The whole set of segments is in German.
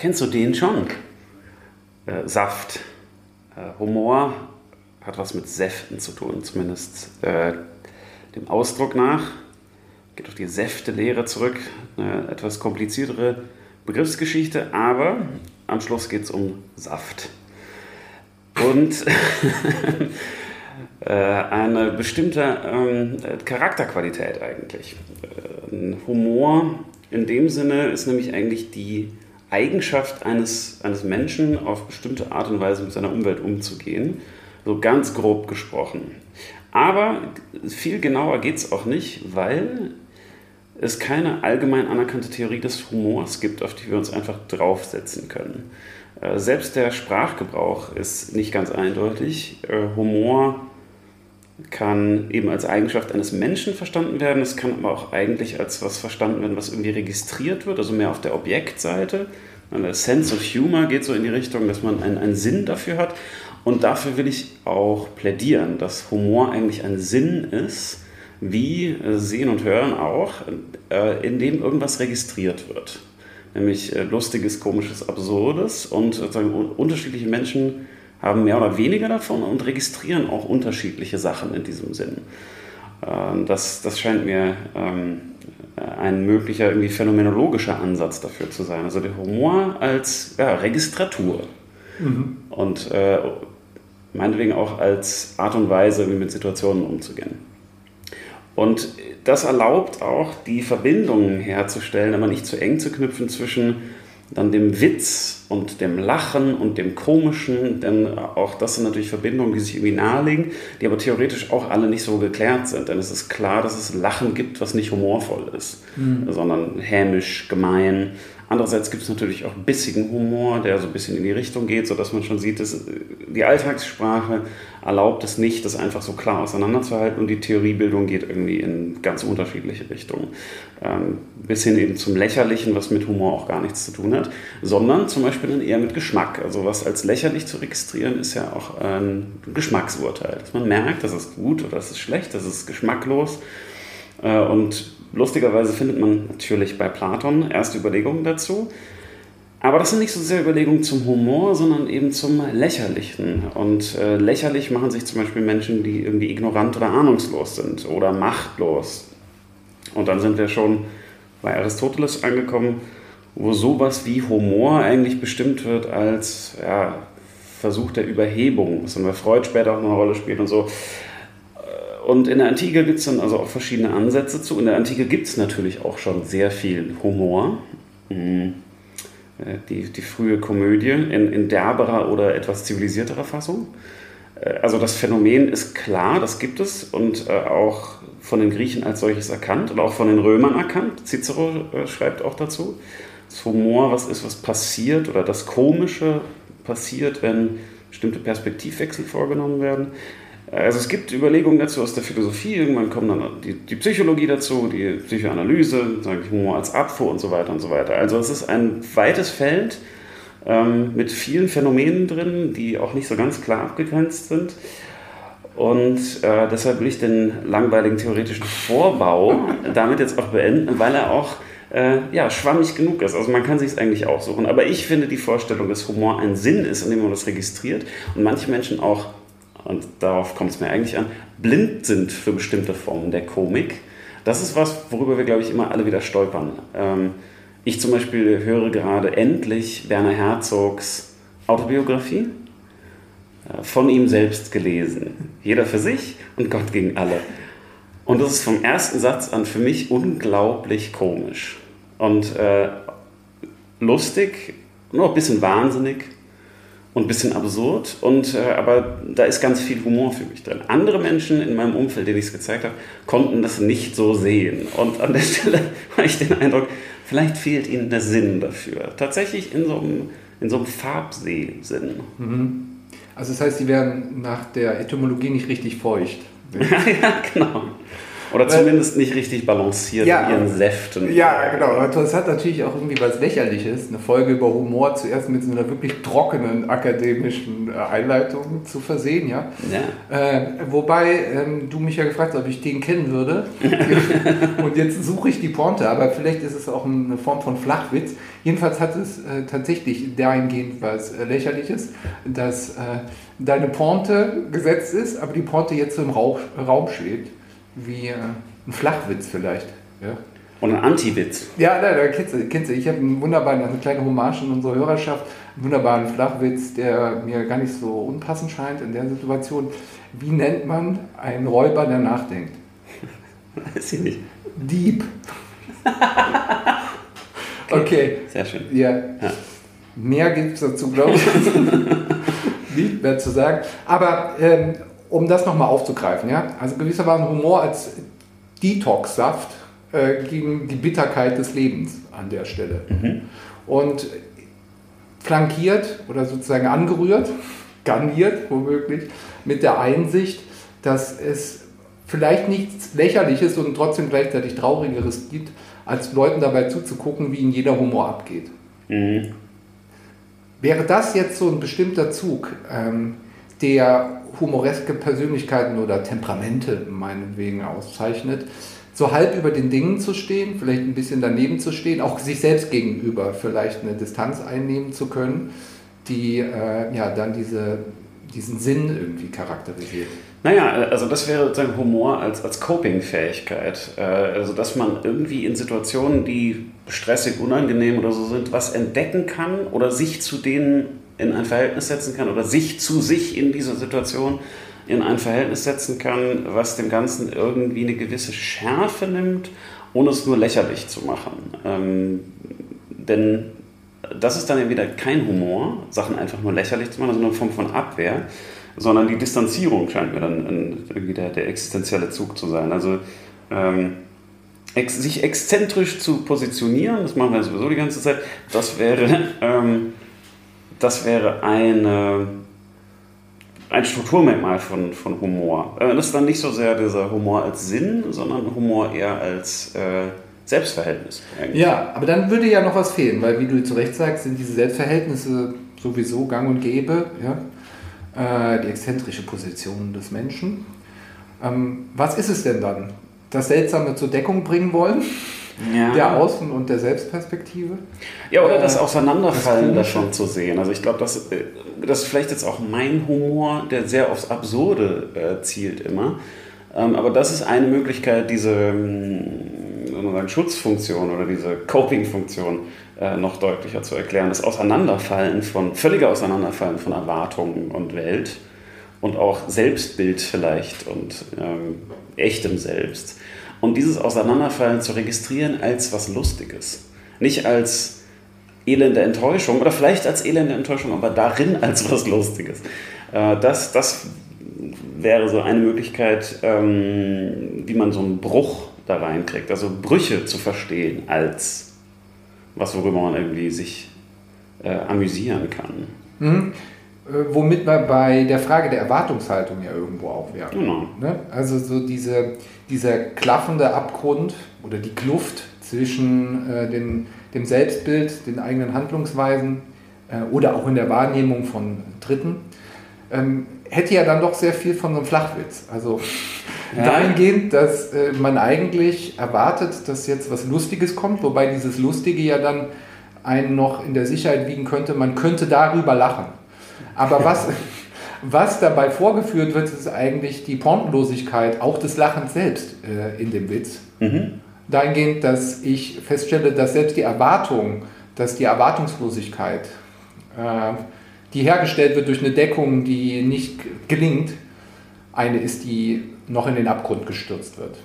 kennst du den schon? Äh, Saft. Äh, Humor hat was mit Säften zu tun, zumindest äh, dem Ausdruck nach. Geht auf die Säftelehre zurück. Eine etwas kompliziertere Begriffsgeschichte, aber am Schluss geht es um Saft. Und äh, eine bestimmte ähm, Charakterqualität eigentlich. Äh, Humor in dem Sinne ist nämlich eigentlich die Eigenschaft eines, eines Menschen, auf bestimmte Art und Weise mit seiner Umwelt umzugehen. So ganz grob gesprochen. Aber viel genauer geht es auch nicht, weil es keine allgemein anerkannte Theorie des Humors gibt, auf die wir uns einfach draufsetzen können. Äh, selbst der Sprachgebrauch ist nicht ganz eindeutig. Äh, Humor kann eben als Eigenschaft eines Menschen verstanden werden. Es kann aber auch eigentlich als was verstanden werden, was irgendwie registriert wird, also mehr auf der Objektseite. Der Sense of Humor geht so in die Richtung, dass man einen, einen Sinn dafür hat. Und dafür will ich auch plädieren, dass Humor eigentlich ein Sinn ist, wie Sehen und Hören auch, äh, in dem irgendwas registriert wird. Nämlich äh, lustiges, komisches, absurdes. Und sozusagen unterschiedliche Menschen haben mehr oder weniger davon und registrieren auch unterschiedliche Sachen in diesem Sinn. Ähm, das, das scheint mir ähm, ein möglicher irgendwie phänomenologischer Ansatz dafür zu sein. Also der Humor als ja, Registratur. Mhm. Und äh, meinetwegen auch als Art und Weise, wie mit Situationen umzugehen. Und das erlaubt auch, die Verbindungen herzustellen, aber nicht zu eng zu knüpfen zwischen dann dem Witz und dem Lachen und dem Komischen, denn auch das sind natürlich Verbindungen, die sich irgendwie nahelegen, die aber theoretisch auch alle nicht so geklärt sind. Denn es ist klar, dass es Lachen gibt, was nicht humorvoll ist, mhm. sondern hämisch, gemein, Andererseits gibt es natürlich auch bissigen Humor, der so ein bisschen in die Richtung geht, sodass man schon sieht, dass die Alltagssprache erlaubt es nicht, das einfach so klar auseinanderzuhalten und die Theoriebildung geht irgendwie in ganz unterschiedliche Richtungen. Ähm, bis hin eben zum Lächerlichen, was mit Humor auch gar nichts zu tun hat, sondern zum Beispiel dann eher mit Geschmack. Also was als lächerlich zu registrieren, ist ja auch ein Geschmacksurteil. Dass man merkt, das ist gut oder das ist schlecht, das ist geschmacklos. Äh, und Lustigerweise findet man natürlich bei Platon erste Überlegungen dazu. Aber das sind nicht so sehr Überlegungen zum Humor, sondern eben zum Lächerlichen. Und äh, lächerlich machen sich zum Beispiel Menschen, die irgendwie ignorant oder ahnungslos sind oder machtlos. Und dann sind wir schon bei Aristoteles angekommen, wo sowas wie Humor eigentlich bestimmt wird als ja, Versuch der Überhebung, was dann bei Freud später auch eine Rolle spielt und so. Und in der Antike gibt es dann also auch verschiedene Ansätze zu. In der Antike gibt es natürlich auch schon sehr viel Humor. Mhm. Äh, die, die frühe Komödie in, in derberer oder etwas zivilisierterer Fassung. Äh, also das Phänomen ist klar, das gibt es und äh, auch von den Griechen als solches erkannt und auch von den Römern erkannt. Cicero schreibt auch dazu, dass Humor was ist, was passiert oder das Komische passiert, wenn bestimmte Perspektivwechsel vorgenommen werden. Also es gibt Überlegungen dazu aus der Philosophie, irgendwann kommt dann die, die Psychologie dazu, die Psychoanalyse, sage ich Humor als Abfuhr und so weiter und so weiter. Also es ist ein weites Feld ähm, mit vielen Phänomenen drin, die auch nicht so ganz klar abgegrenzt sind. Und äh, deshalb will ich den langweiligen theoretischen Vorbau damit jetzt auch beenden, weil er auch äh, ja, schwammig genug ist. Also man kann sich es eigentlich aussuchen. Aber ich finde die Vorstellung, dass Humor ein Sinn ist, indem man das registriert und manche Menschen auch und darauf kommt es mir eigentlich an, blind sind für bestimmte Formen der Komik. Das ist was, worüber wir, glaube ich, immer alle wieder stolpern. Ähm, ich zum Beispiel höre gerade endlich Werner Herzogs Autobiografie äh, von ihm selbst gelesen. Jeder für sich und Gott gegen alle. Und das ist vom ersten Satz an für mich unglaublich komisch und äh, lustig, nur ein bisschen wahnsinnig und ein bisschen absurd. Und, äh, aber da ist ganz viel Humor für mich drin. Andere Menschen in meinem Umfeld, denen ich es gezeigt habe, konnten das nicht so sehen. Und an der Stelle habe ich den Eindruck, vielleicht fehlt ihnen der Sinn dafür. Tatsächlich in so einem, in so einem Farbsee-Sinn. Mhm. Also das heißt, sie werden nach der Etymologie nicht richtig feucht. ja, genau. Oder zumindest nicht richtig balanciert ja, in ihren Säften. Ja, genau. Aber es hat natürlich auch irgendwie was Lächerliches, eine Folge über Humor zuerst mit so einer wirklich trockenen akademischen äh, Einleitung zu versehen, ja. ja. Äh, wobei ähm, du mich ja gefragt hast, ob ich den kennen würde. Und jetzt suche ich die Pointe, aber vielleicht ist es auch eine Form von Flachwitz. Jedenfalls hat es äh, tatsächlich dahingehend was äh, Lächerliches, dass äh, deine Pointe gesetzt ist, aber die Pointe jetzt so im Rauch, Raum schwebt wie äh, ein Flachwitz vielleicht. Ja. Und ein Anti-Witz. Ja, da, da kennst du, kennst du. Ich habe einen wunderbaren, eine kleine Hommage in unserer Hörerschaft, einen wunderbaren Flachwitz, der mir gar nicht so unpassend scheint in der Situation. Wie nennt man einen Räuber, der nachdenkt? Weiß ich nicht. Dieb. okay. okay. Sehr schön. Ja. ja. Mehr gibt es dazu, glaube ich, nicht mehr zu sagen. Aber ähm, um das nochmal aufzugreifen, ja, also gewissermaßen Humor als Detox-Saft äh, gegen die Bitterkeit des Lebens an der Stelle. Mhm. Und flankiert oder sozusagen angerührt, garniert womöglich, mit der Einsicht, dass es vielleicht nichts Lächerliches und trotzdem gleichzeitig Traurigeres gibt, als Leuten dabei zuzugucken, wie ihnen jeder Humor abgeht. Mhm. Wäre das jetzt so ein bestimmter Zug, ähm, der humoreske Persönlichkeiten oder Temperamente meinetwegen auszeichnet, so halb über den Dingen zu stehen, vielleicht ein bisschen daneben zu stehen, auch sich selbst gegenüber vielleicht eine Distanz einnehmen zu können, die äh, ja dann diese, diesen Sinn irgendwie charakterisiert. Naja, also das wäre sozusagen Humor als, als Coping-Fähigkeit. Äh, also dass man irgendwie in Situationen, die stressig, unangenehm oder so sind, was entdecken kann oder sich zu denen in ein Verhältnis setzen kann oder sich zu sich in dieser Situation in ein Verhältnis setzen kann, was dem Ganzen irgendwie eine gewisse Schärfe nimmt, ohne es nur lächerlich zu machen. Ähm, denn das ist dann ja wieder kein Humor, Sachen einfach nur lächerlich zu machen, sondern eine Form von Abwehr, sondern die Distanzierung scheint mir dann irgendwie der, der existenzielle Zug zu sein. Also ähm, ex, sich exzentrisch zu positionieren, das machen wir sowieso die ganze Zeit, das wäre ähm, das wäre eine, ein Strukturmerkmal von, von Humor. Äh, das ist dann nicht so sehr dieser Humor als Sinn, sondern Humor eher als äh, Selbstverhältnis. Eigentlich. Ja, aber dann würde ja noch was fehlen, weil wie du zu Recht sagst, sind diese Selbstverhältnisse sowieso gang und gäbe. Ja? Äh, die exzentrische Position des Menschen. Ähm, was ist es denn dann? Das Seltsame zur Deckung bringen wollen? Ja. der Außen- und der Selbstperspektive. Ja, oder das äh, Auseinanderfallen das schon zu sehen. Also ich glaube, das, äh, das ist vielleicht jetzt auch mein Humor, der sehr aufs Absurde äh, zielt immer. Ähm, aber das ist eine Möglichkeit, diese ähm, Schutzfunktion oder diese Coping-Funktion äh, noch deutlicher zu erklären. Das Auseinanderfallen von, völlige Auseinanderfallen von Erwartungen und Welt und auch Selbstbild vielleicht und ähm, echtem Selbst und dieses Auseinanderfallen zu registrieren als was Lustiges. Nicht als elende Enttäuschung oder vielleicht als elende Enttäuschung, aber darin als was Lustiges. Äh, das, das wäre so eine Möglichkeit, ähm, wie man so einen Bruch da reinkriegt. Also Brüche zu verstehen als was, worüber man irgendwie sich äh, amüsieren kann. Mhm. Äh, womit wir bei der Frage der Erwartungshaltung ja irgendwo auch wären. Genau. Ne? Also so diese, dieser klaffende Abgrund oder die Kluft zwischen äh, den, dem Selbstbild, den eigenen Handlungsweisen äh, oder auch in der Wahrnehmung von Dritten, ähm, hätte ja dann doch sehr viel von so einem Flachwitz. Also ja. dahingehend, dass äh, man eigentlich erwartet, dass jetzt was Lustiges kommt, wobei dieses Lustige ja dann einen noch in der Sicherheit wiegen könnte, man könnte darüber lachen. Aber was, was dabei vorgeführt wird, ist eigentlich die Pointenlosigkeit auch des Lachens selbst äh, in dem Witz. Mhm. Dahingehend, dass ich feststelle, dass selbst die Erwartung, dass die Erwartungslosigkeit, äh, die hergestellt wird durch eine Deckung, die nicht gelingt, eine ist, die noch in den Abgrund gestürzt wird.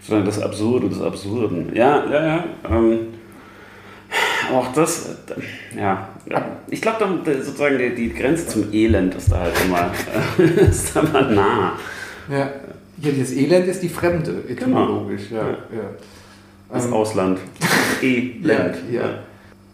Sondern das Absurde des Absurden. Ja, ja, ja. Ähm auch das, ja. Ich glaube, sozusagen die, die, Grenze zum Elend ist da halt immer, ist da mal nah. Ja. ja, das Elend ist die Fremde, etymologisch. Genau. Ja, ja. Das ähm, Ausland. Elend. Ja, ja.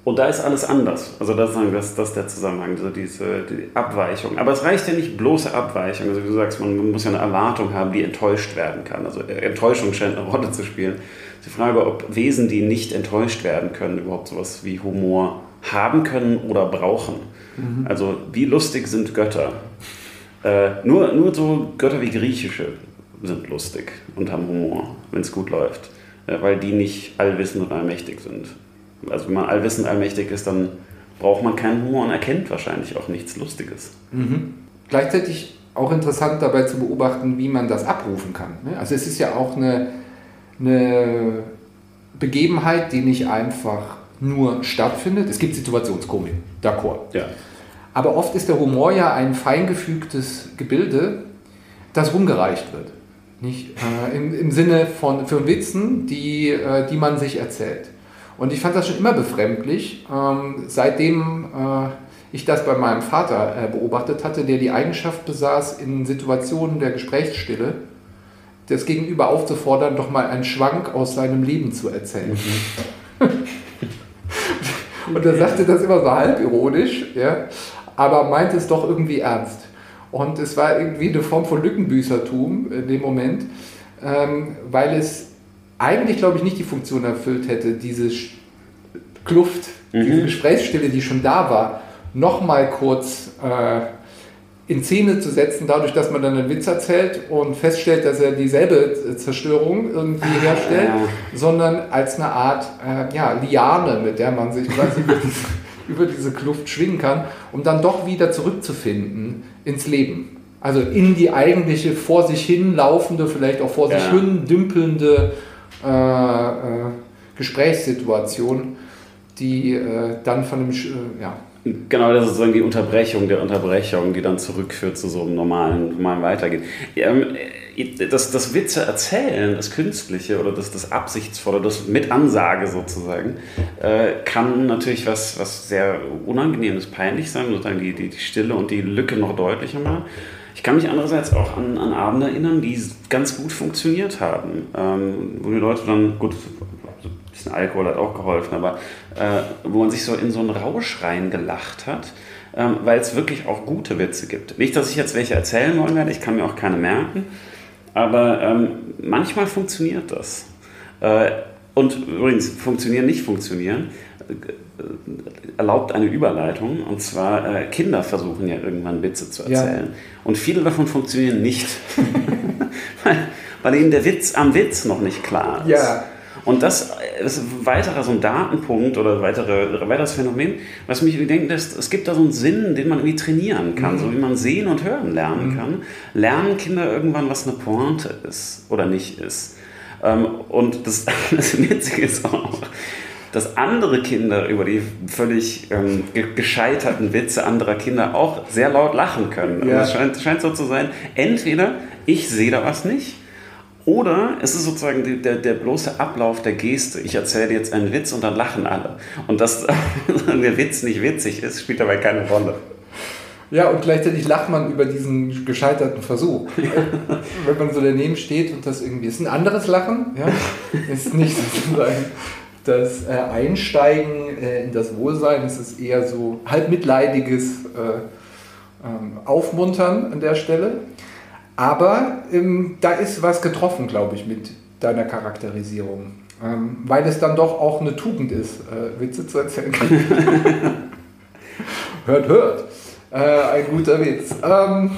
Und da ist alles anders. Also das, das, das ist der Zusammenhang, also diese die Abweichung. Aber es reicht ja nicht bloße Abweichung. Also wie du sagst, man muss ja eine Erwartung haben, die enttäuscht werden kann. Also Enttäuschung scheint eine Rolle zu spielen. Die Frage, ob Wesen, die nicht enttäuscht werden können, überhaupt sowas wie Humor haben können oder brauchen. Mhm. Also wie lustig sind Götter? Äh, nur, nur so Götter wie griechische sind lustig und haben Humor, wenn es gut läuft. Äh, weil die nicht allwissend und allmächtig sind. Also wenn man allwissend allmächtig ist, dann braucht man keinen Humor und erkennt wahrscheinlich auch nichts Lustiges. Mhm. Gleichzeitig auch interessant dabei zu beobachten, wie man das abrufen kann. Ne? Also es ist ja auch eine, eine Begebenheit, die nicht einfach nur stattfindet. Es gibt Situationskomik, d'accord. Ja. Aber oft ist der Humor ja ein feingefügtes Gebilde, das rumgereicht wird. Nicht? Äh, im, Im Sinne von für Witzen, die, äh, die man sich erzählt. Und ich fand das schon immer befremdlich, ähm, seitdem äh, ich das bei meinem Vater äh, beobachtet hatte, der die Eigenschaft besaß, in Situationen der Gesprächsstille das Gegenüber aufzufordern, doch mal einen Schwank aus seinem Leben zu erzählen. Mhm. Und er sagte das immer so halb ironisch, ja, aber meinte es doch irgendwie ernst. Und es war irgendwie eine Form von Lückenbüßertum in dem Moment, ähm, weil es eigentlich, glaube ich, nicht die Funktion erfüllt hätte, diese Kluft, mhm. diese Gesprächsstille, die schon da war, nochmal kurz äh, in Szene zu setzen, dadurch, dass man dann einen Witz erzählt und feststellt, dass er dieselbe Zerstörung irgendwie ah, herstellt, ja. sondern als eine Art äh, ja, Liane, mit der man sich quasi über, diese, Kluft schwingen kann, um dann doch wieder zurückzufinden ins Leben. Also in die eigentliche vor sich hin laufende, vielleicht auch vor sich hin dümpelnde äh, äh, Gesprächssituation, die äh, dann von dem, äh, ja. Genau, das ist sozusagen die Unterbrechung der Unterbrechung, die dann zurückführt zu so einem normalen, normalen Weitergehen. Ähm, das, das Witze erzählen, das Künstliche oder das, das Absichtsvolle, das mit Ansage sozusagen, äh, kann natürlich was, was sehr Unangenehmes, peinlich sein, sozusagen die, die, die Stille und die Lücke noch deutlicher machen. Ich kann mich andererseits auch an, an Abende erinnern, die ganz gut funktioniert haben, ähm, wo die Leute dann, gut, bisschen Alkohol hat auch geholfen, aber äh, wo man sich so in so einen Rausch reingelacht hat, ähm, weil es wirklich auch gute Witze gibt. Nicht, dass ich jetzt welche erzählen wollen werde, ich kann mir auch keine merken, aber ähm, manchmal funktioniert das. Äh, und übrigens, funktionieren, nicht funktionieren, erlaubt eine Überleitung. Und zwar, äh, Kinder versuchen ja irgendwann Witze zu erzählen. Ja. Und viele davon funktionieren nicht. weil, weil ihnen der Witz am Witz noch nicht klar ist. Ja. Und das ist ein weiterer so ein Datenpunkt oder weitere, weiteres Phänomen, was mich denken lässt, es gibt da so einen Sinn, den man irgendwie trainieren kann, mhm. so wie man sehen und hören lernen mhm. kann. Lernen Kinder irgendwann, was eine Pointe ist oder nicht ist. Ähm, und das, das Witzige ist auch, dass andere Kinder über die völlig ähm, gescheiterten Witze anderer Kinder auch sehr laut lachen können. Ja. Also es scheint, scheint so zu sein, entweder ich sehe da was nicht, oder es ist sozusagen der, der bloße Ablauf der Geste. Ich erzähle jetzt einen Witz und dann lachen alle. Und dass der Witz nicht witzig ist, spielt dabei keine Rolle. Ja, und gleichzeitig lacht man über diesen gescheiterten Versuch. Wenn man so daneben steht und das irgendwie ist ein anderes Lachen, ja, ist nicht sozusagen das äh, Einsteigen äh, in das Wohlsein, es ist eher so halb mitleidiges äh, ähm, Aufmuntern an der Stelle. Aber ähm, da ist was getroffen, glaube ich, mit deiner Charakterisierung. Ähm, weil es dann doch auch eine Tugend ist, äh, Witze zu erzählen. hört, hört. Äh, ein guter Witz. Ähm,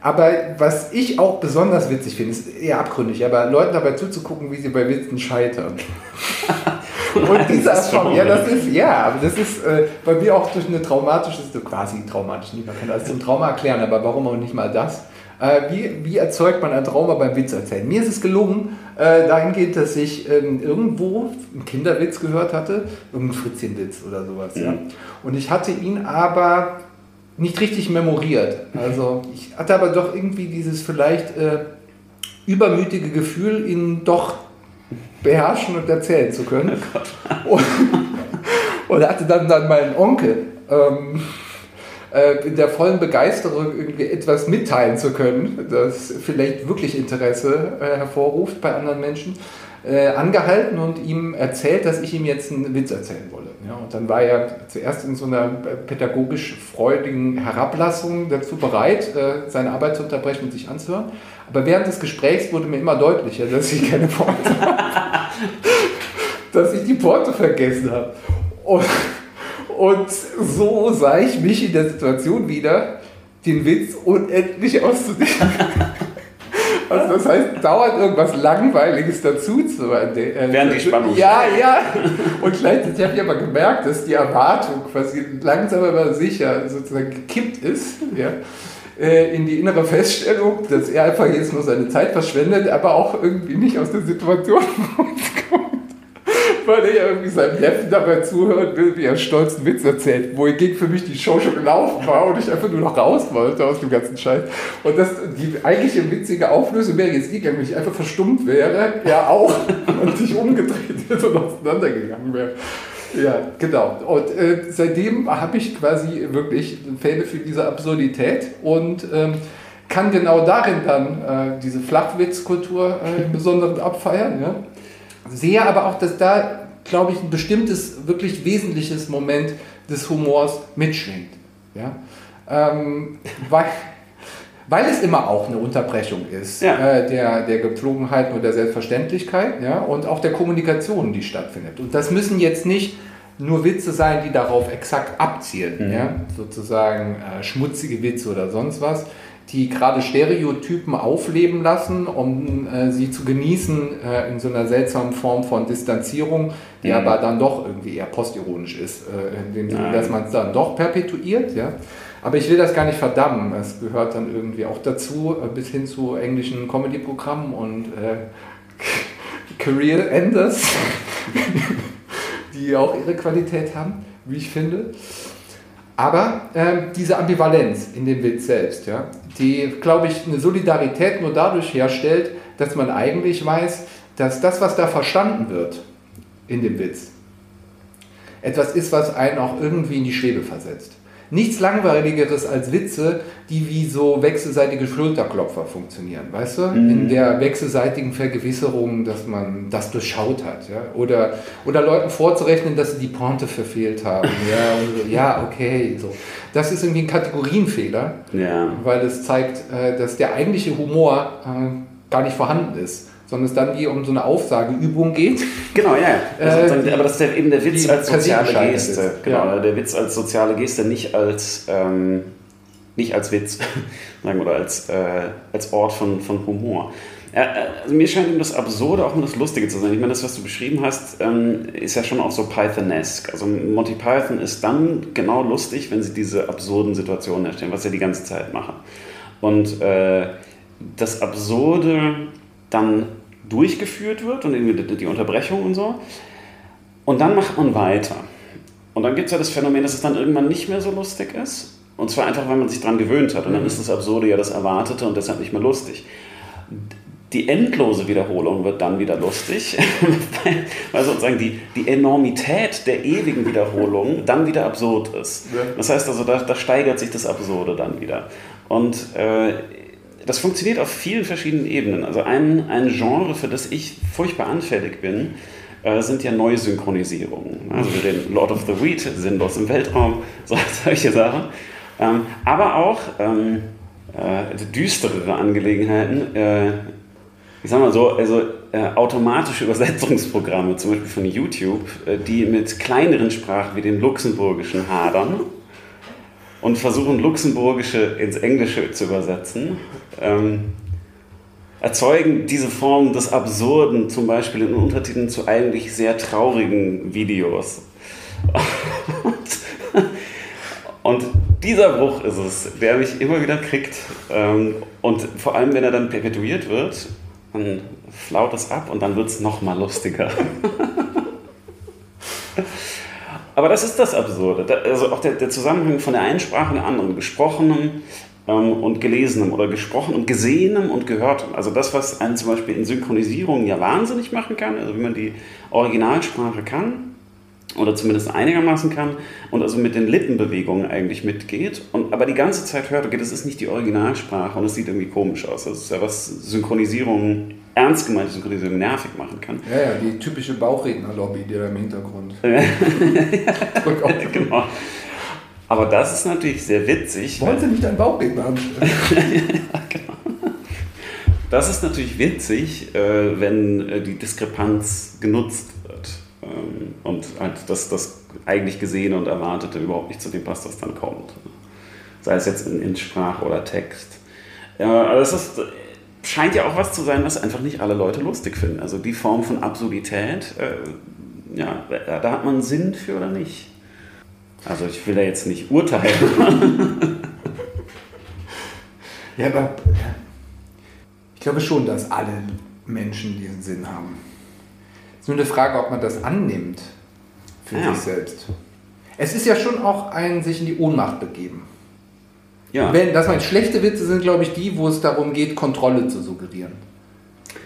aber was ich auch besonders witzig finde, ist eher abgründig, aber Leuten dabei zuzugucken, wie sie bei Witzen scheitern. Und diese Erfahrung, ja, das ist, ja, aber das ist äh, bei mir auch durch eine traumatische, quasi traumatisch, nicht, man kann das zum Trauma erklären, aber warum auch nicht mal das? Äh, wie, wie erzeugt man ein Trauma beim Witz erzählen? Mir ist es gelungen, äh, dahingehend, dass ich ähm, irgendwo einen Kinderwitz gehört hatte, irgendeinen Fritzchenwitz oder sowas. Mhm. Ja. Und ich hatte ihn aber nicht richtig memoriert. Also ich hatte aber doch irgendwie dieses vielleicht äh, übermütige Gefühl, ihn doch beherrschen und erzählen zu können. Oh und, und hatte dann, dann meinen Onkel. Ähm, äh, in der vollen Begeisterung irgendwie etwas mitteilen zu können, das vielleicht wirklich Interesse äh, hervorruft bei anderen Menschen, äh, angehalten und ihm erzählt, dass ich ihm jetzt einen Witz erzählen wolle. Ja, und dann war er zuerst in so einer pädagogisch freudigen Herablassung dazu bereit, äh, seine Arbeit zu unterbrechen und sich anzuhören. Aber während des Gesprächs wurde mir immer deutlicher, dass ich keine Porte habe. dass ich die Porte vergessen habe. Und, und so sah ich mich in der Situation wieder, den Witz unendlich auszudenken. Also das heißt, dauert irgendwas Langweiliges dazu zu äh, Während die Spannung. Ja, ja. Und gleichzeitig habe ich aber gemerkt, dass die Erwartung quasi langsam aber sicher sozusagen gekippt ist. Ja äh, in die innere Feststellung, dass er einfach jetzt nur seine Zeit verschwendet, aber auch irgendwie nicht aus der Situation rauskommt weil er ja irgendwie seinem Neffen dabei zuhören will, wie er einen stolzen Witz erzählt, wo wohingegen für mich die Show schon gelaufen war und ich einfach nur noch raus wollte aus dem ganzen Scheiß. Und das, die eigentliche witzige Auflösung wäre jetzt gegangen, wenn ich einfach verstummt wäre, er auch, und sich umgedreht hätte und auseinandergegangen wäre. Ja, genau. Und äh, seitdem habe ich quasi wirklich Fälle für diese Absurdität und ähm, kann genau darin dann äh, diese Flachwitzkultur äh, im Besonderen abfeiern. Ja? Sehe aber auch, dass da, glaube ich, ein bestimmtes, wirklich wesentliches Moment des Humors mitschwingt. Ja? Ähm, weil, weil es immer auch eine Unterbrechung ist ja. äh, der, der Gepflogenheiten und der Selbstverständlichkeit ja? und auch der Kommunikation, die stattfindet. Und das müssen jetzt nicht nur Witze sein, die darauf exakt abzielen, mhm. ja? sozusagen äh, schmutzige Witze oder sonst was, die gerade Stereotypen aufleben lassen, um äh, sie zu genießen äh, in so einer seltsamen Form von Distanzierung, die mhm. aber dann doch irgendwie eher postironisch ist, äh, in dem Sinne, dass man es dann doch perpetuiert. Ja? Aber ich will das gar nicht verdammen. Es gehört dann irgendwie auch dazu, äh, bis hin zu englischen Comedy-Programmen und äh, Career Enders, die auch ihre Qualität haben, wie ich finde. Aber äh, diese Ambivalenz in dem Witz selbst, ja, die, glaube ich, eine Solidarität nur dadurch herstellt, dass man eigentlich weiß, dass das, was da verstanden wird in dem Witz, etwas ist, was einen auch irgendwie in die Schwebe versetzt nichts Langweiligeres als Witze, die wie so wechselseitige Schulterklopfer funktionieren, weißt du? Mhm. In der wechselseitigen Vergewisserung, dass man das durchschaut hat. Ja? Oder, oder Leuten vorzurechnen, dass sie die Pointe verfehlt haben. ja, so, ja, okay. So. Das ist irgendwie ein Kategorienfehler, ja. weil es zeigt, äh, dass der eigentliche Humor äh, gar nicht vorhanden ist sondern es dann wie um so eine Aufsageübung geht. Genau, ja. Also äh, aber das ist eben der Witz als soziale Geste. Ist. Genau, ja. der Witz als soziale Geste, nicht als, ähm, nicht als Witz sagen, oder als, äh, als Ort von, von Humor. Äh, also mir scheint eben das Absurde auch immer das Lustige zu sein. Ich meine, das, was du beschrieben hast, ähm, ist ja schon auch so Python-esque. Also Monty Python ist dann genau lustig, wenn sie diese absurden Situationen erstellen, was sie die ganze Zeit machen. Und äh, das Absurde dann durchgeführt wird und die Unterbrechung und so. Und dann macht man weiter. Und dann gibt es ja das Phänomen, dass es dann irgendwann nicht mehr so lustig ist. Und zwar einfach, weil man sich daran gewöhnt hat. Und dann mhm. ist das Absurde ja das Erwartete und deshalb nicht mehr lustig. Die endlose Wiederholung wird dann wieder lustig, weil, sozusagen die, die Enormität der ewigen Wiederholung dann wieder absurd ist. Das heißt also, da, da steigert sich das Absurde dann wieder. Und äh, das funktioniert auf vielen verschiedenen Ebenen. Also ein, ein Genre, für das ich furchtbar anfällig bin, äh, sind ja Neusynchronisierungen. Also den Lord of the Weed, sinnlos im Weltraum, solche Sachen. Ähm, aber auch ähm, äh, düsterere Angelegenheiten. Äh, ich sag mal so, also äh, automatische Übersetzungsprogramme, zum Beispiel von YouTube, äh, die mit kleineren Sprachen wie dem Luxemburgischen hadern und versuchen Luxemburgische ins Englische zu übersetzen, ähm, erzeugen diese Form des Absurden zum Beispiel in Untertiteln zu eigentlich sehr traurigen Videos. und dieser Bruch ist es, der mich immer wieder kriegt. Ähm, und vor allem, wenn er dann perpetuiert wird, dann flaut es ab und dann wird es nochmal lustiger. Aber das ist das Absurde. Also auch der, der Zusammenhang von der einen Sprache und der anderen, gesprochenem ähm, und gelesenem oder gesprochen und gesehenem und gehörtem. Also das, was einen zum Beispiel in Synchronisierung ja wahnsinnig machen kann, also wie man die Originalsprache kann oder zumindest einigermaßen kann und also mit den Lippenbewegungen eigentlich mitgeht und aber die ganze Zeit hört, okay, das ist nicht die Originalsprache und es sieht irgendwie komisch aus. Das ist ja was Synchronisierung ernst gemeinte Synchronisierung nervig machen kann. Ja, ja, die typische Bauchrednerlobby, die da im Hintergrund. genau. Aber das ist natürlich sehr witzig. Wollen Sie nicht einen Bauchredner anstellen? ja, genau. Das ist natürlich witzig, äh, wenn äh, die Diskrepanz genutzt wird ähm, und halt das, das eigentlich Gesehene und Erwartete überhaupt nicht zu dem passt, was dann kommt. Sei es jetzt in, in Sprache oder Text. Ja, das ist, scheint ja auch was zu sein, was einfach nicht alle Leute lustig finden. Also die Form von Absurdität, äh, ja, da hat man Sinn für oder nicht. Also ich will da jetzt nicht urteilen. ja, aber ich glaube schon, dass alle Menschen diesen Sinn haben. Es ist nur eine Frage, ob man das annimmt für ja. sich selbst. Es ist ja schon auch ein sich in die Ohnmacht begeben. Ja. Wenn, das meine schlechte Witze sind, glaube ich, die, wo es darum geht, Kontrolle zu suggerieren.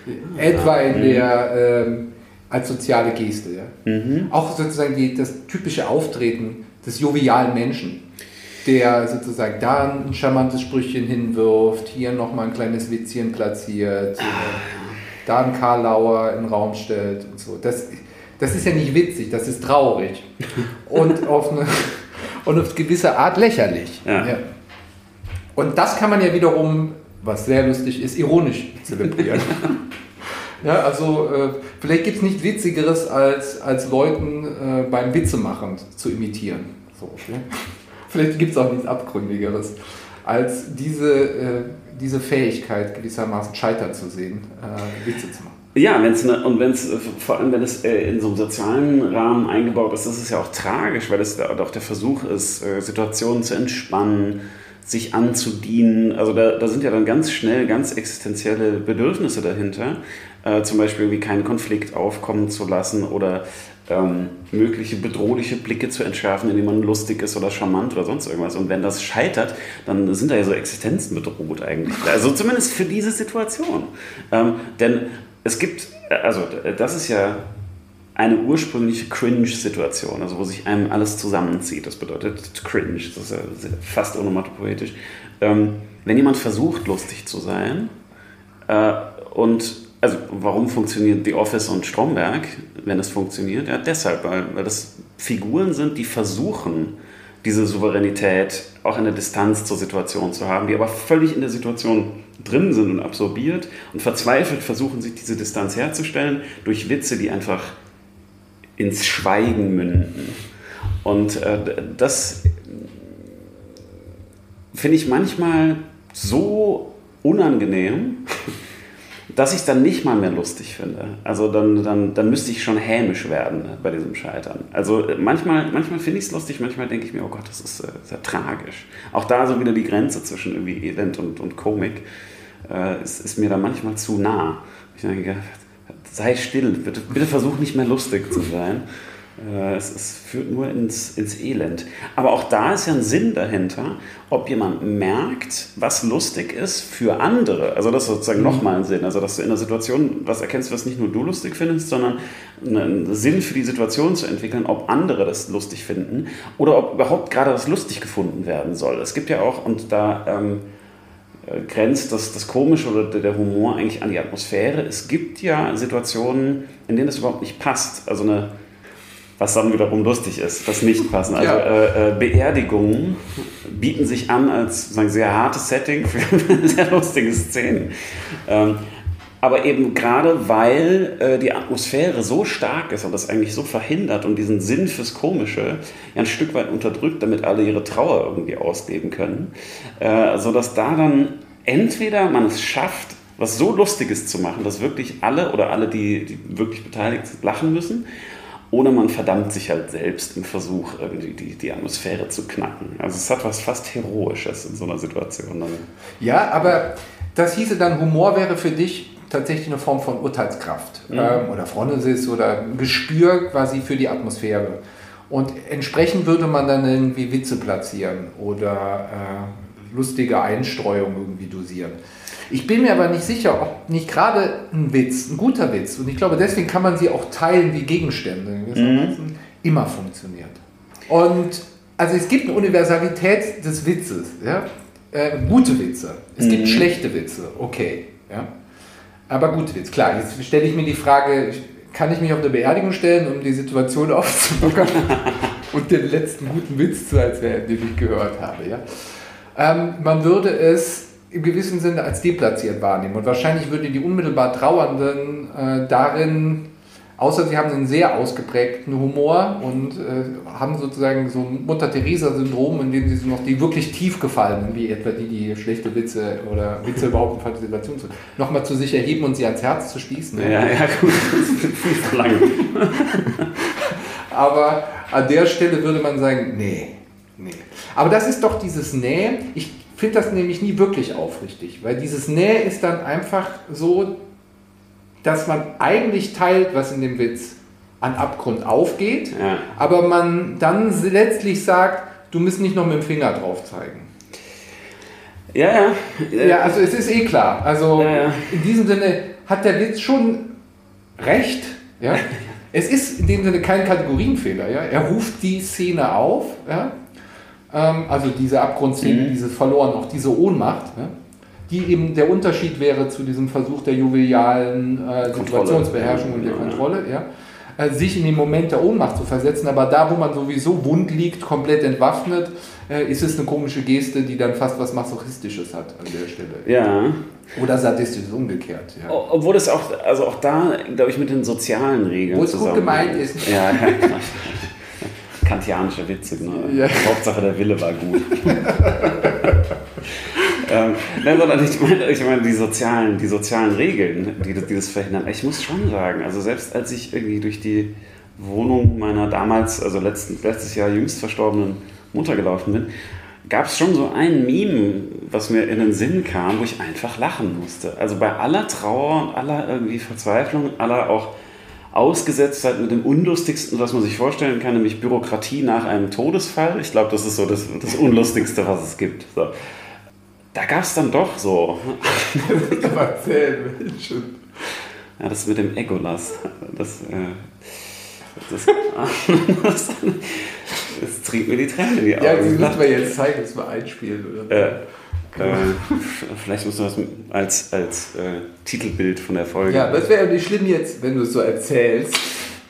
Ja. Etwa in der ähm, als soziale Geste. Ja? Mhm. Auch sozusagen die, das typische Auftreten des jovialen Menschen, der sozusagen da ein charmantes Sprüchchen hinwirft, hier nochmal ein kleines Witzchen platziert, ah. da ein Karlauer in den Raum stellt und so. Das, das ist ja nicht witzig, das ist traurig und auf eine, und auf gewisse Art lächerlich. Ja. Ja. Und das kann man ja wiederum, was sehr lustig ist, ironisch zelebrieren. ja, also äh, vielleicht gibt es nichts Witzigeres, als, als Leuten äh, beim Witzemachen zu imitieren. So, okay? vielleicht gibt es auch nichts Abgründigeres, als diese, äh, diese Fähigkeit gewissermaßen scheitern zu sehen, äh, Witze zu machen. Ja, wenn's ne, und wenn es äh, vor allem wenn es äh, in so einem sozialen Rahmen eingebaut ist, ist ja auch tragisch, weil es auch der Versuch ist, Situationen zu entspannen, sich anzudienen. Also da, da sind ja dann ganz schnell ganz existenzielle Bedürfnisse dahinter. Äh, zum Beispiel wie keinen Konflikt aufkommen zu lassen oder ähm, mögliche bedrohliche Blicke zu entschärfen, indem man lustig ist oder charmant oder sonst irgendwas. Und wenn das scheitert, dann sind da ja so Existenzen bedroht eigentlich. Also zumindest für diese Situation. Ähm, denn es gibt, also das ist ja eine ursprüngliche Cringe-Situation, also wo sich einem alles zusammenzieht. Das bedeutet Cringe, das ist ja fast onomatopoetisch. Ähm, wenn jemand versucht, lustig zu sein, äh, und also warum funktioniert The Office und Stromberg, wenn es funktioniert? Ja, deshalb, weil, weil das Figuren sind, die versuchen, diese Souveränität auch in der Distanz zur Situation zu haben, die aber völlig in der Situation drin sind und absorbiert und verzweifelt versuchen, sich diese Distanz herzustellen durch Witze, die einfach ins Schweigen münden. Und äh, das finde ich manchmal so unangenehm, dass ich es dann nicht mal mehr lustig finde. Also dann, dann, dann müsste ich schon hämisch werden bei diesem Scheitern. Also manchmal, manchmal finde ich es lustig, manchmal denke ich mir, oh Gott, das ist, äh, sehr tragisch. Auch da so wieder die Grenze zwischen irgendwie Elend und, und Komik äh, ist, ist mir da manchmal zu nah. Ich denke, sei still, bitte, bitte versuch nicht mehr lustig zu sein. Äh, es, es, führt nur ins, ins Elend. Aber auch da ist ja ein Sinn dahinter, ob jemand merkt, was lustig ist für andere. Also das ist sozusagen mhm. nochmal ein Sinn. Also dass du in einer Situation was erkennst, was nicht nur du lustig findest, sondern einen Sinn für die Situation zu entwickeln, ob andere das lustig finden oder ob überhaupt gerade was lustig gefunden werden soll. Es gibt ja auch, und da... Ähm, äh, grenzt das, das Komische oder der Humor eigentlich an die Atmosphäre. Es gibt ja Situationen, in denen das überhaupt nicht passt. Also eine, was dann wiederum lustig ist, was nicht passen. Also ja. äh, äh, Beerdigungen bieten sich an als sagen, sehr hartes Setting für sehr lustige Szenen. Ähm, aber eben gerade weil äh, die Atmosphäre so stark ist und das eigentlich so verhindert und diesen Sinn fürs Komische ja ein Stück weit unterdrückt, damit alle ihre Trauer irgendwie ausleben können, äh, sodass da dann entweder man es schafft, was so Lustiges zu machen, dass wirklich alle oder alle, die, die wirklich beteiligt sind, lachen müssen, oder man verdammt sich halt selbst im Versuch, irgendwie die, die Atmosphäre zu knacken. Also es hat was fast Heroisches in so einer Situation. Ja, aber das hieße dann, Humor wäre für dich tatsächlich eine Form von Urteilskraft mhm. ähm, oder Phronesis oder ein Gespür quasi für die Atmosphäre. Und entsprechend würde man dann irgendwie Witze platzieren oder äh, lustige Einstreuung irgendwie dosieren. Ich bin mir aber nicht sicher, ob nicht gerade ein Witz, ein guter Witz, und ich glaube, deswegen kann man sie auch teilen wie Gegenstände, mhm. immer funktioniert. Und also es gibt eine Universalität des Witzes. Ja? Äh, gute Witze, es mhm. gibt schlechte Witze, okay. Ja? Aber gut, jetzt klar, jetzt stelle ich mir die Frage, kann ich mich auf eine Beerdigung stellen, um die Situation aufzulockern und den letzten guten Witz zu erzählen, den ich gehört habe. Ja? Ähm, man würde es im gewissen Sinne als deplatziert wahrnehmen und wahrscheinlich würde die unmittelbar Trauernden äh, darin Außer sie haben einen sehr ausgeprägten Humor und äh, haben sozusagen so ein Mutter-Theresa-Syndrom, in dem sie so noch die wirklich tief gefallen, wie etwa die, die schlechte Witze oder Witze überhaupt in Partizipation sind, nochmal zu sich erheben und sie ans Herz zu schließen. Ja, ja, gut, das ist viel verlangt. Aber an der Stelle würde man sagen, nee, nee. Aber das ist doch dieses Nähe. Ich finde das nämlich nie wirklich aufrichtig, weil dieses Nähe ist dann einfach so, dass man eigentlich teilt, was in dem Witz an Abgrund aufgeht, ja. aber man dann letztlich sagt, du musst nicht noch mit dem Finger drauf zeigen. Ja, ja. Ja, also es ist eh klar. Also ja, ja. in diesem Sinne hat der Witz schon recht. Ja? Es ist in dem Sinne kein Kategorienfehler. Ja? Er ruft die Szene auf, ja? Ähm, also diese Abgrundszene, mhm. dieses Verloren, auch diese Ohnmacht. Ja? Die eben der Unterschied wäre zu diesem Versuch der jovialen äh, Situationsbeherrschung und der Kontrolle, ja, äh, sich in den Moment der Ohnmacht zu versetzen, aber da, wo man sowieso wund liegt, komplett entwaffnet, äh, ist es eine komische Geste, die dann fast was Masochistisches hat an der Stelle. Ja. Oder sadistisch umgekehrt. Ja. Obwohl es auch, also auch da, glaube ich, mit den sozialen Regeln Wo es gut gemeint ist. Ja, ja Kantianische Witze, genau. Ja. Hauptsache der Wille war gut. ähm, nein, sondern ich meine, ich meine die, sozialen, die sozialen Regeln, die, das verhindern. Ich muss schon sagen, also selbst als ich irgendwie durch die Wohnung meiner damals, also letzten, letztes Jahr jüngst verstorbenen Mutter gelaufen bin, gab es schon so ein Meme, was mir in den Sinn kam, wo ich einfach lachen musste. Also bei aller Trauer und aller irgendwie Verzweiflung, aller auch Ausgesetztheit mit dem Unlustigsten, was man sich vorstellen kann, nämlich Bürokratie nach einem Todesfall. Ich glaube, das ist so das, das Unlustigste, was es gibt. So da gab es dann doch so. ja, das mit dem Egolas. Das, äh, das, das, das, trinkt mir die Tränen in die Augen. Ja, das müssen wir jetzt zeigen, dass wir einspielen. Oder? Äh, äh, vielleicht musst du das als, als äh, Titelbild von der Folge. Ja, das wäre nicht schlimm jetzt, wenn du es so erzählst.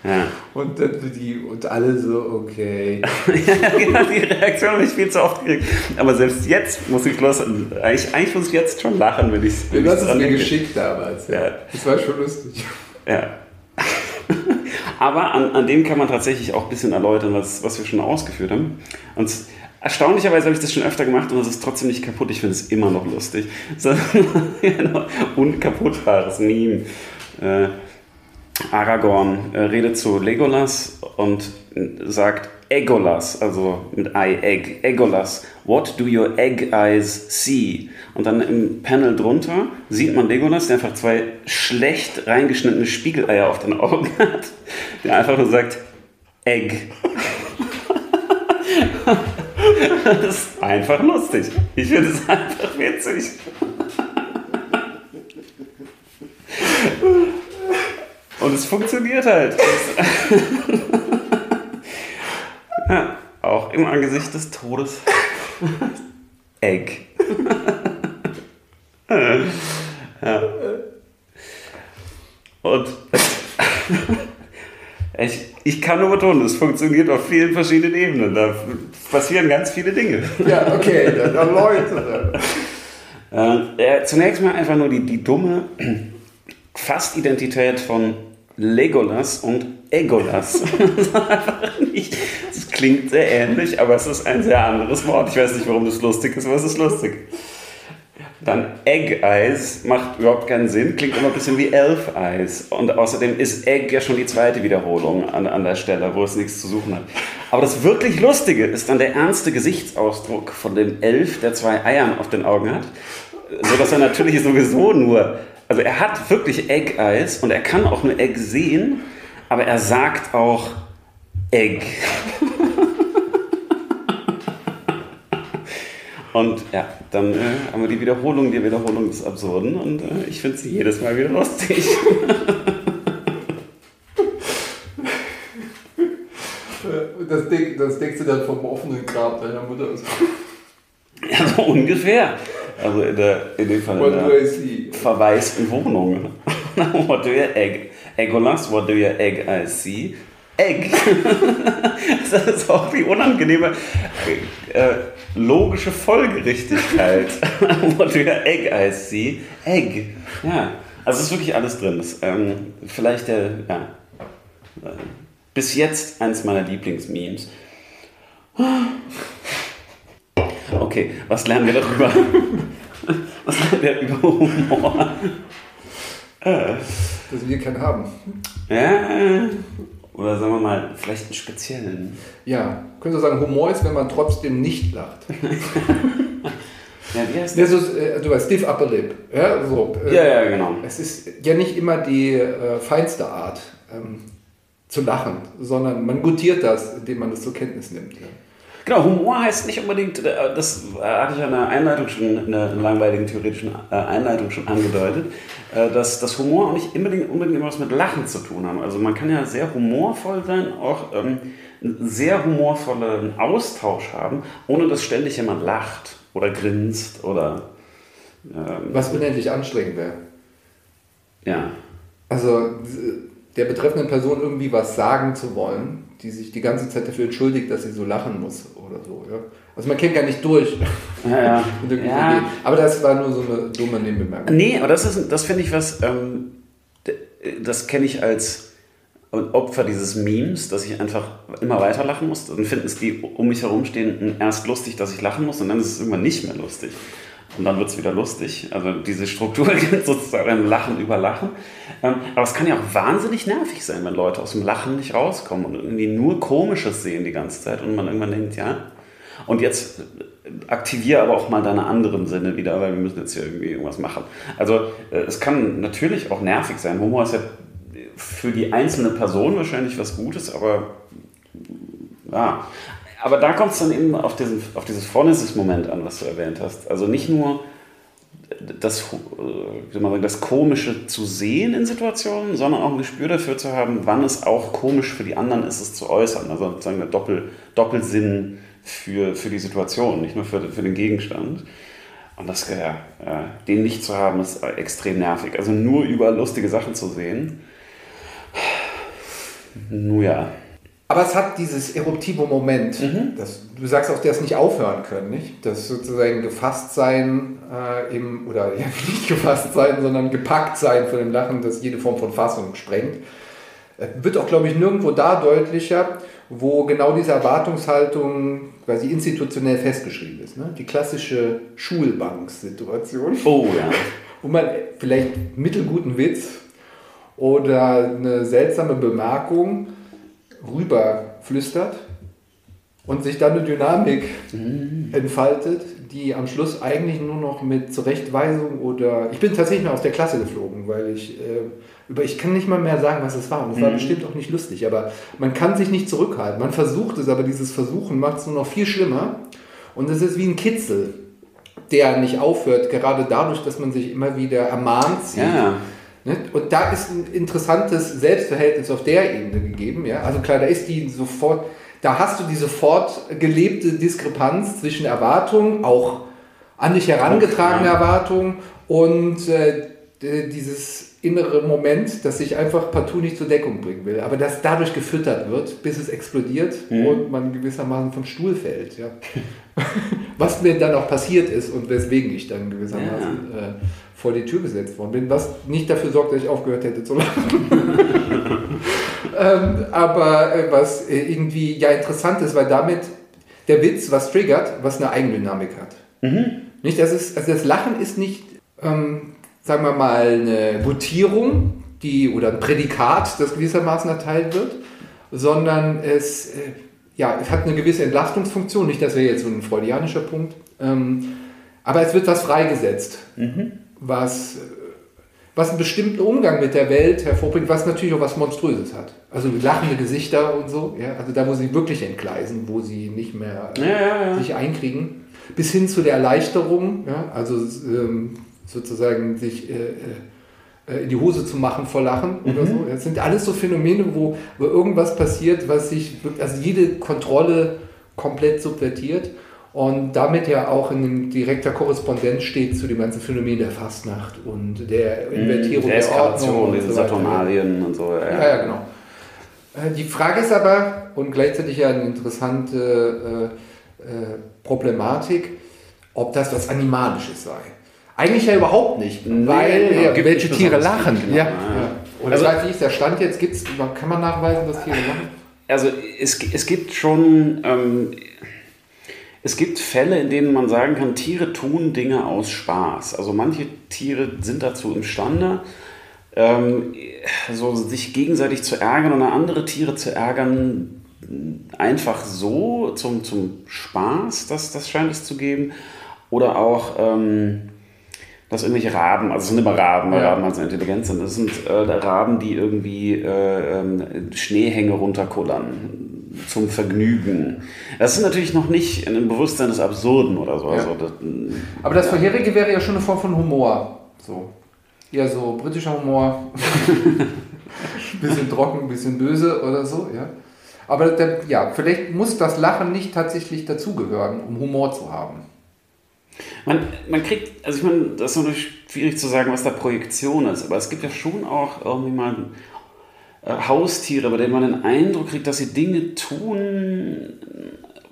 Ja. Und, die, und alle so, okay. ja, genau, die Reaktion habe ich viel zu oft gekriegt. Aber selbst jetzt muss ich los. Eigentlich, eigentlich muss ich jetzt schon lachen, wenn ich Du hast es mir geschickt damals. Ja. ja. Das war schon lustig. Ja. Aber an, an dem kann man tatsächlich auch ein bisschen erläutern, was, was wir schon ausgeführt haben. Und erstaunlicherweise habe ich das schon öfter gemacht und es ist trotzdem nicht kaputt. Ich finde es immer noch lustig. So genau, unkaputtbares Meme. Äh, Aragorn äh, redet zu Legolas und sagt Egolas, also mit I, Egg, Egolas, what do your egg eyes see? Und dann im Panel drunter sieht man Legolas, der einfach zwei schlecht reingeschnittene Spiegeleier auf den Augen hat, der einfach nur sagt Egg. das ist einfach lustig. Ich finde es einfach witzig. Und es funktioniert halt. ja, auch im Angesicht des Todes. Egg. ja. Und ich, ich kann nur betonen, es funktioniert auf vielen verschiedenen Ebenen. Da passieren ganz viele Dinge. Ja, okay, dann erläutere. Äh, zunächst mal einfach nur die, die dumme Fastidentität von Legolas und Egolas. das klingt sehr ähnlich, aber es ist ein sehr anderes Wort. Ich weiß nicht, warum das lustig ist, aber es ist lustig. Dann Egg Eyes macht überhaupt keinen Sinn, klingt immer ein bisschen wie Elf Eyes. Und außerdem ist Egg ja schon die zweite Wiederholung an, an der Stelle, wo es nichts zu suchen hat. Aber das wirklich Lustige ist dann der ernste Gesichtsausdruck von dem Elf, der zwei Eiern auf den Augen hat, sodass er natürlich sowieso nur also er hat wirklich Egg Eyes und er kann auch nur Egg sehen, aber er sagt auch Egg. und ja, dann äh, haben wir die Wiederholung die Wiederholung des Absurden und äh, ich finde sie jedes Mal wieder lustig. das, denk, das denkst du dann vom offenen Grab deiner Mutter. ja, so ungefähr. Also in, der, in dem Fall in der verwaisten Wohnung. what do you egg? Eggolas, what do you egg I see? Egg. das ist auch die unangenehme äh, logische Folgerichtigkeit. what do you egg I see? Egg. Ja, also es ist wirklich alles drin. Das, ähm, vielleicht der, ja, äh, bis jetzt eines meiner Lieblingsmemes. Okay, was lernen wir darüber? Was lernen wir über Humor? Dass wir keinen haben. Ja, oder sagen wir mal, vielleicht einen speziellen. Ja, können Sie sagen, Humor ist, wenn man trotzdem nicht lacht. ja, wie heißt das? Ja, so, äh, du weißt, stiff upper lip. Ja, so, äh, ja, ja, genau. Es ist ja nicht immer die äh, feinste Art ähm, zu lachen, sondern man gutiert das, indem man das zur Kenntnis nimmt. Ja. Genau, Humor heißt nicht unbedingt, äh, das hatte ich ja in der Einleitung schon, in der langweiligen theoretischen äh, Einleitung schon angedeutet, äh, dass das Humor auch nicht unbedingt, unbedingt immer was mit Lachen zu tun hat. Also man kann ja sehr humorvoll sein, auch ähm, einen sehr humorvollen Austausch haben, ohne dass ständig jemand lacht oder grinst oder... Ähm, was unendlich anstrengend wäre. Ja. Also der betreffenden Person irgendwie was sagen zu wollen, die sich die ganze Zeit dafür entschuldigt, dass sie so lachen muss oder so. Ja? Also man kennt gar nicht durch. Ja, ja. ja. Aber das war nur so eine dumme Nebenbemerkung. Nee, aber das, ist, das finde ich was, ähm, das kenne ich als Opfer dieses Memes, dass ich einfach immer weiter lachen muss. Dann finden es die um mich herum stehenden erst lustig, dass ich lachen muss und dann ist es irgendwann nicht mehr lustig. Und dann wird es wieder lustig. Also diese Struktur gibt sozusagen Lachen über Lachen. Ähm, aber es kann ja auch wahnsinnig nervig sein, wenn Leute aus dem Lachen nicht rauskommen und irgendwie nur Komisches sehen die ganze Zeit und man irgendwann denkt, ja. Und jetzt aktiviere aber auch mal deine anderen Sinne wieder, weil wir müssen jetzt hier irgendwie irgendwas machen. Also äh, es kann natürlich auch nervig sein. Humor ist ja für die einzelne Person wahrscheinlich was Gutes, aber ja, aber da kommt es dann eben auf, diesen, auf dieses Phronesis-Moment an, was du erwähnt hast. Also nicht nur das, äh, das Komische zu sehen in Situationen, sondern auch ein Gespür dafür zu haben, wann es auch komisch für die anderen ist, es zu äußern. Also sozusagen der Doppel, Doppelsinn für, für die Situation, nicht nur für, für den Gegenstand. Und das, ja, äh, den nicht zu haben, ist extrem nervig. Also nur über lustige Sachen zu sehen, nun ja. Aber es hat dieses eruptive Moment. Mhm. Das, du sagst auch, der es nicht aufhören können, nicht? Das sozusagen gefasst sein äh, im, oder ja, nicht gefasst sein, sondern gepackt sein von dem Lachen, das jede Form von Fassung sprengt. Äh, wird auch, glaube ich, nirgendwo da deutlicher, wo genau diese Erwartungshaltung quasi institutionell festgeschrieben ist. Ne? Die klassische Schulbanksituation. Oh ja. Wo man vielleicht mittelguten Witz oder eine seltsame Bemerkung rüberflüstert und sich dann eine Dynamik mhm. entfaltet, die am Schluss eigentlich nur noch mit Zurechtweisung oder ich bin tatsächlich mal aus der Klasse geflogen, weil ich äh, über ich kann nicht mal mehr sagen, was es war und es mhm. war bestimmt auch nicht lustig, aber man kann sich nicht zurückhalten. Man versucht es, aber dieses Versuchen macht es nur noch viel schlimmer und es ist wie ein Kitzel, der nicht aufhört, gerade dadurch, dass man sich immer wieder ermahnt sieht. Ja? Und da ist ein interessantes Selbstverhältnis auf der Ebene gegeben. Ja? Also klar, da ist die sofort, da hast du die sofort gelebte Diskrepanz zwischen Erwartungen, auch an dich herangetragene Erwartungen und äh, dieses innere Moment, das sich einfach partout nicht zur Deckung bringen will, aber das dadurch gefüttert wird, bis es explodiert mhm. und man gewissermaßen vom Stuhl fällt. Ja. Was mir dann auch passiert ist und weswegen ich dann gewissermaßen ja. äh, vor die Tür gesetzt worden bin, was nicht dafür sorgt, dass ich aufgehört hätte zu lachen. ähm, aber äh, was äh, irgendwie ja interessant ist, weil damit der Witz was triggert, was eine Eigendynamik hat. Mhm. Nicht, das, ist, also das Lachen ist nicht, ähm, sagen wir mal, eine Gutierung die, oder ein Prädikat, das gewissermaßen erteilt wird, sondern es, äh, ja, es hat eine gewisse Entlastungsfunktion. Nicht, das wäre jetzt so ein freudianischer Punkt. Ähm, aber es wird was freigesetzt. Mhm was, was einen bestimmten Umgang mit der Welt hervorbringt, was natürlich auch was Monströses hat. Also lachende Gesichter und so, ja, also da, wo sie wirklich entgleisen, wo sie nicht mehr ja, ja, ja. sich einkriegen, bis hin zu der Erleichterung, also ähm, sozusagen sich äh, äh, in die Hose zu machen vor Lachen mhm. oder so. Das sind alles so Phänomene, wo, wo irgendwas passiert, was sich, also jede Kontrolle komplett subvertiert und damit ja auch in direkter Korrespondenz steht zu dem ganzen Phänomen der Fastnacht und der mhm. Invertierung der, der Ordnung. diese so Saturnalien und so. Ja, ja, ja genau. Äh, die Frage ist aber, und gleichzeitig ja eine interessante äh, äh, Problematik, ob das was Animalisches sei. Eigentlich ja überhaupt nicht, nee, weil genau, ja, welche Tiere lachen. Genau. Ja. ja. Und also, wie ist der Stand jetzt? Gibt's, kann man nachweisen, dass Tiere lachen? Also es, es gibt schon... Ähm, es gibt Fälle, in denen man sagen kann, Tiere tun Dinge aus Spaß. Also manche Tiere sind dazu imstande, ähm, so sich gegenseitig zu ärgern oder andere Tiere zu ärgern, einfach so zum, zum Spaß, das, das scheint es zu geben. Oder auch, ähm, dass irgendwelche Raben, also es sind immer Raben, weil ja. Raben also intelligent sind, das sind äh, Raben, die irgendwie äh, äh, Schneehänge runterkullern zum Vergnügen. Das ist natürlich noch nicht in dem Bewusstsein des Absurden oder so. Ja. Also das, Aber das vorherige wäre ja schon eine Form von Humor. So. Ja, so britischer Humor. bisschen trocken, bisschen böse oder so, ja. Aber der, ja, vielleicht muss das Lachen nicht tatsächlich dazugehören, um Humor zu haben. Man, man kriegt, also ich meine, das ist natürlich schwierig zu sagen, was da Projektion ist, aber es gibt ja schon auch irgendwie mal Haustiere, bei denen man den Eindruck kriegt, dass sie Dinge tun,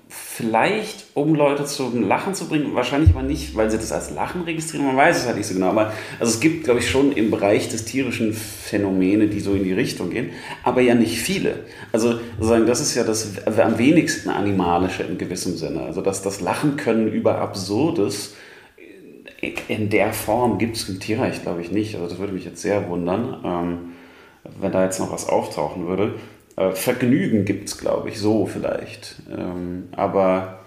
vielleicht um Leute zum Lachen zu bringen, wahrscheinlich aber nicht, weil sie das als Lachen registrieren, man weiß es halt nicht so genau, aber also es gibt, glaube ich, schon im Bereich des tierischen Phänomene, die so in die Richtung gehen, aber ja nicht viele. Also sozusagen, das ist ja das am wenigsten animalische in gewissem Sinne, also dass das Lachen können über Absurdes in der Form gibt es im Tierreich, glaube ich, nicht. Also das würde mich jetzt sehr wundern. Ähm, wenn da jetzt noch was auftauchen würde. Äh, Vergnügen gibt es, glaube ich, so vielleicht. Ähm, aber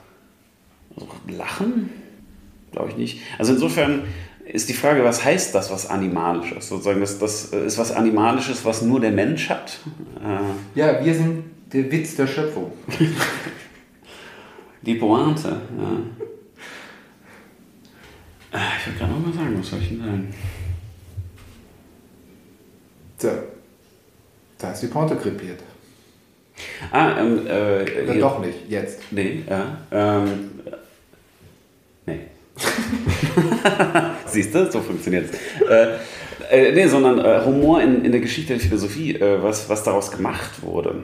also Lachen? Glaube ich nicht. Also insofern ist die Frage, was heißt das, was Animalisches? Sozusagen, das, das ist was Animalisches, was nur der Mensch hat. Äh, ja, wir sind der Witz der Schöpfung. die Pointe, ja. Äh, ich würde gerade noch mal sagen, was soll ich denn sagen? So. Da ist die Pointe krepiert. Ah, ähm, äh, Oder doch nicht, jetzt. Nee, ja. Ähm, nee. Siehst du, so funktioniert es. Äh, äh, nee, sondern äh, Humor in, in der Geschichte der Philosophie, äh, was, was daraus gemacht wurde.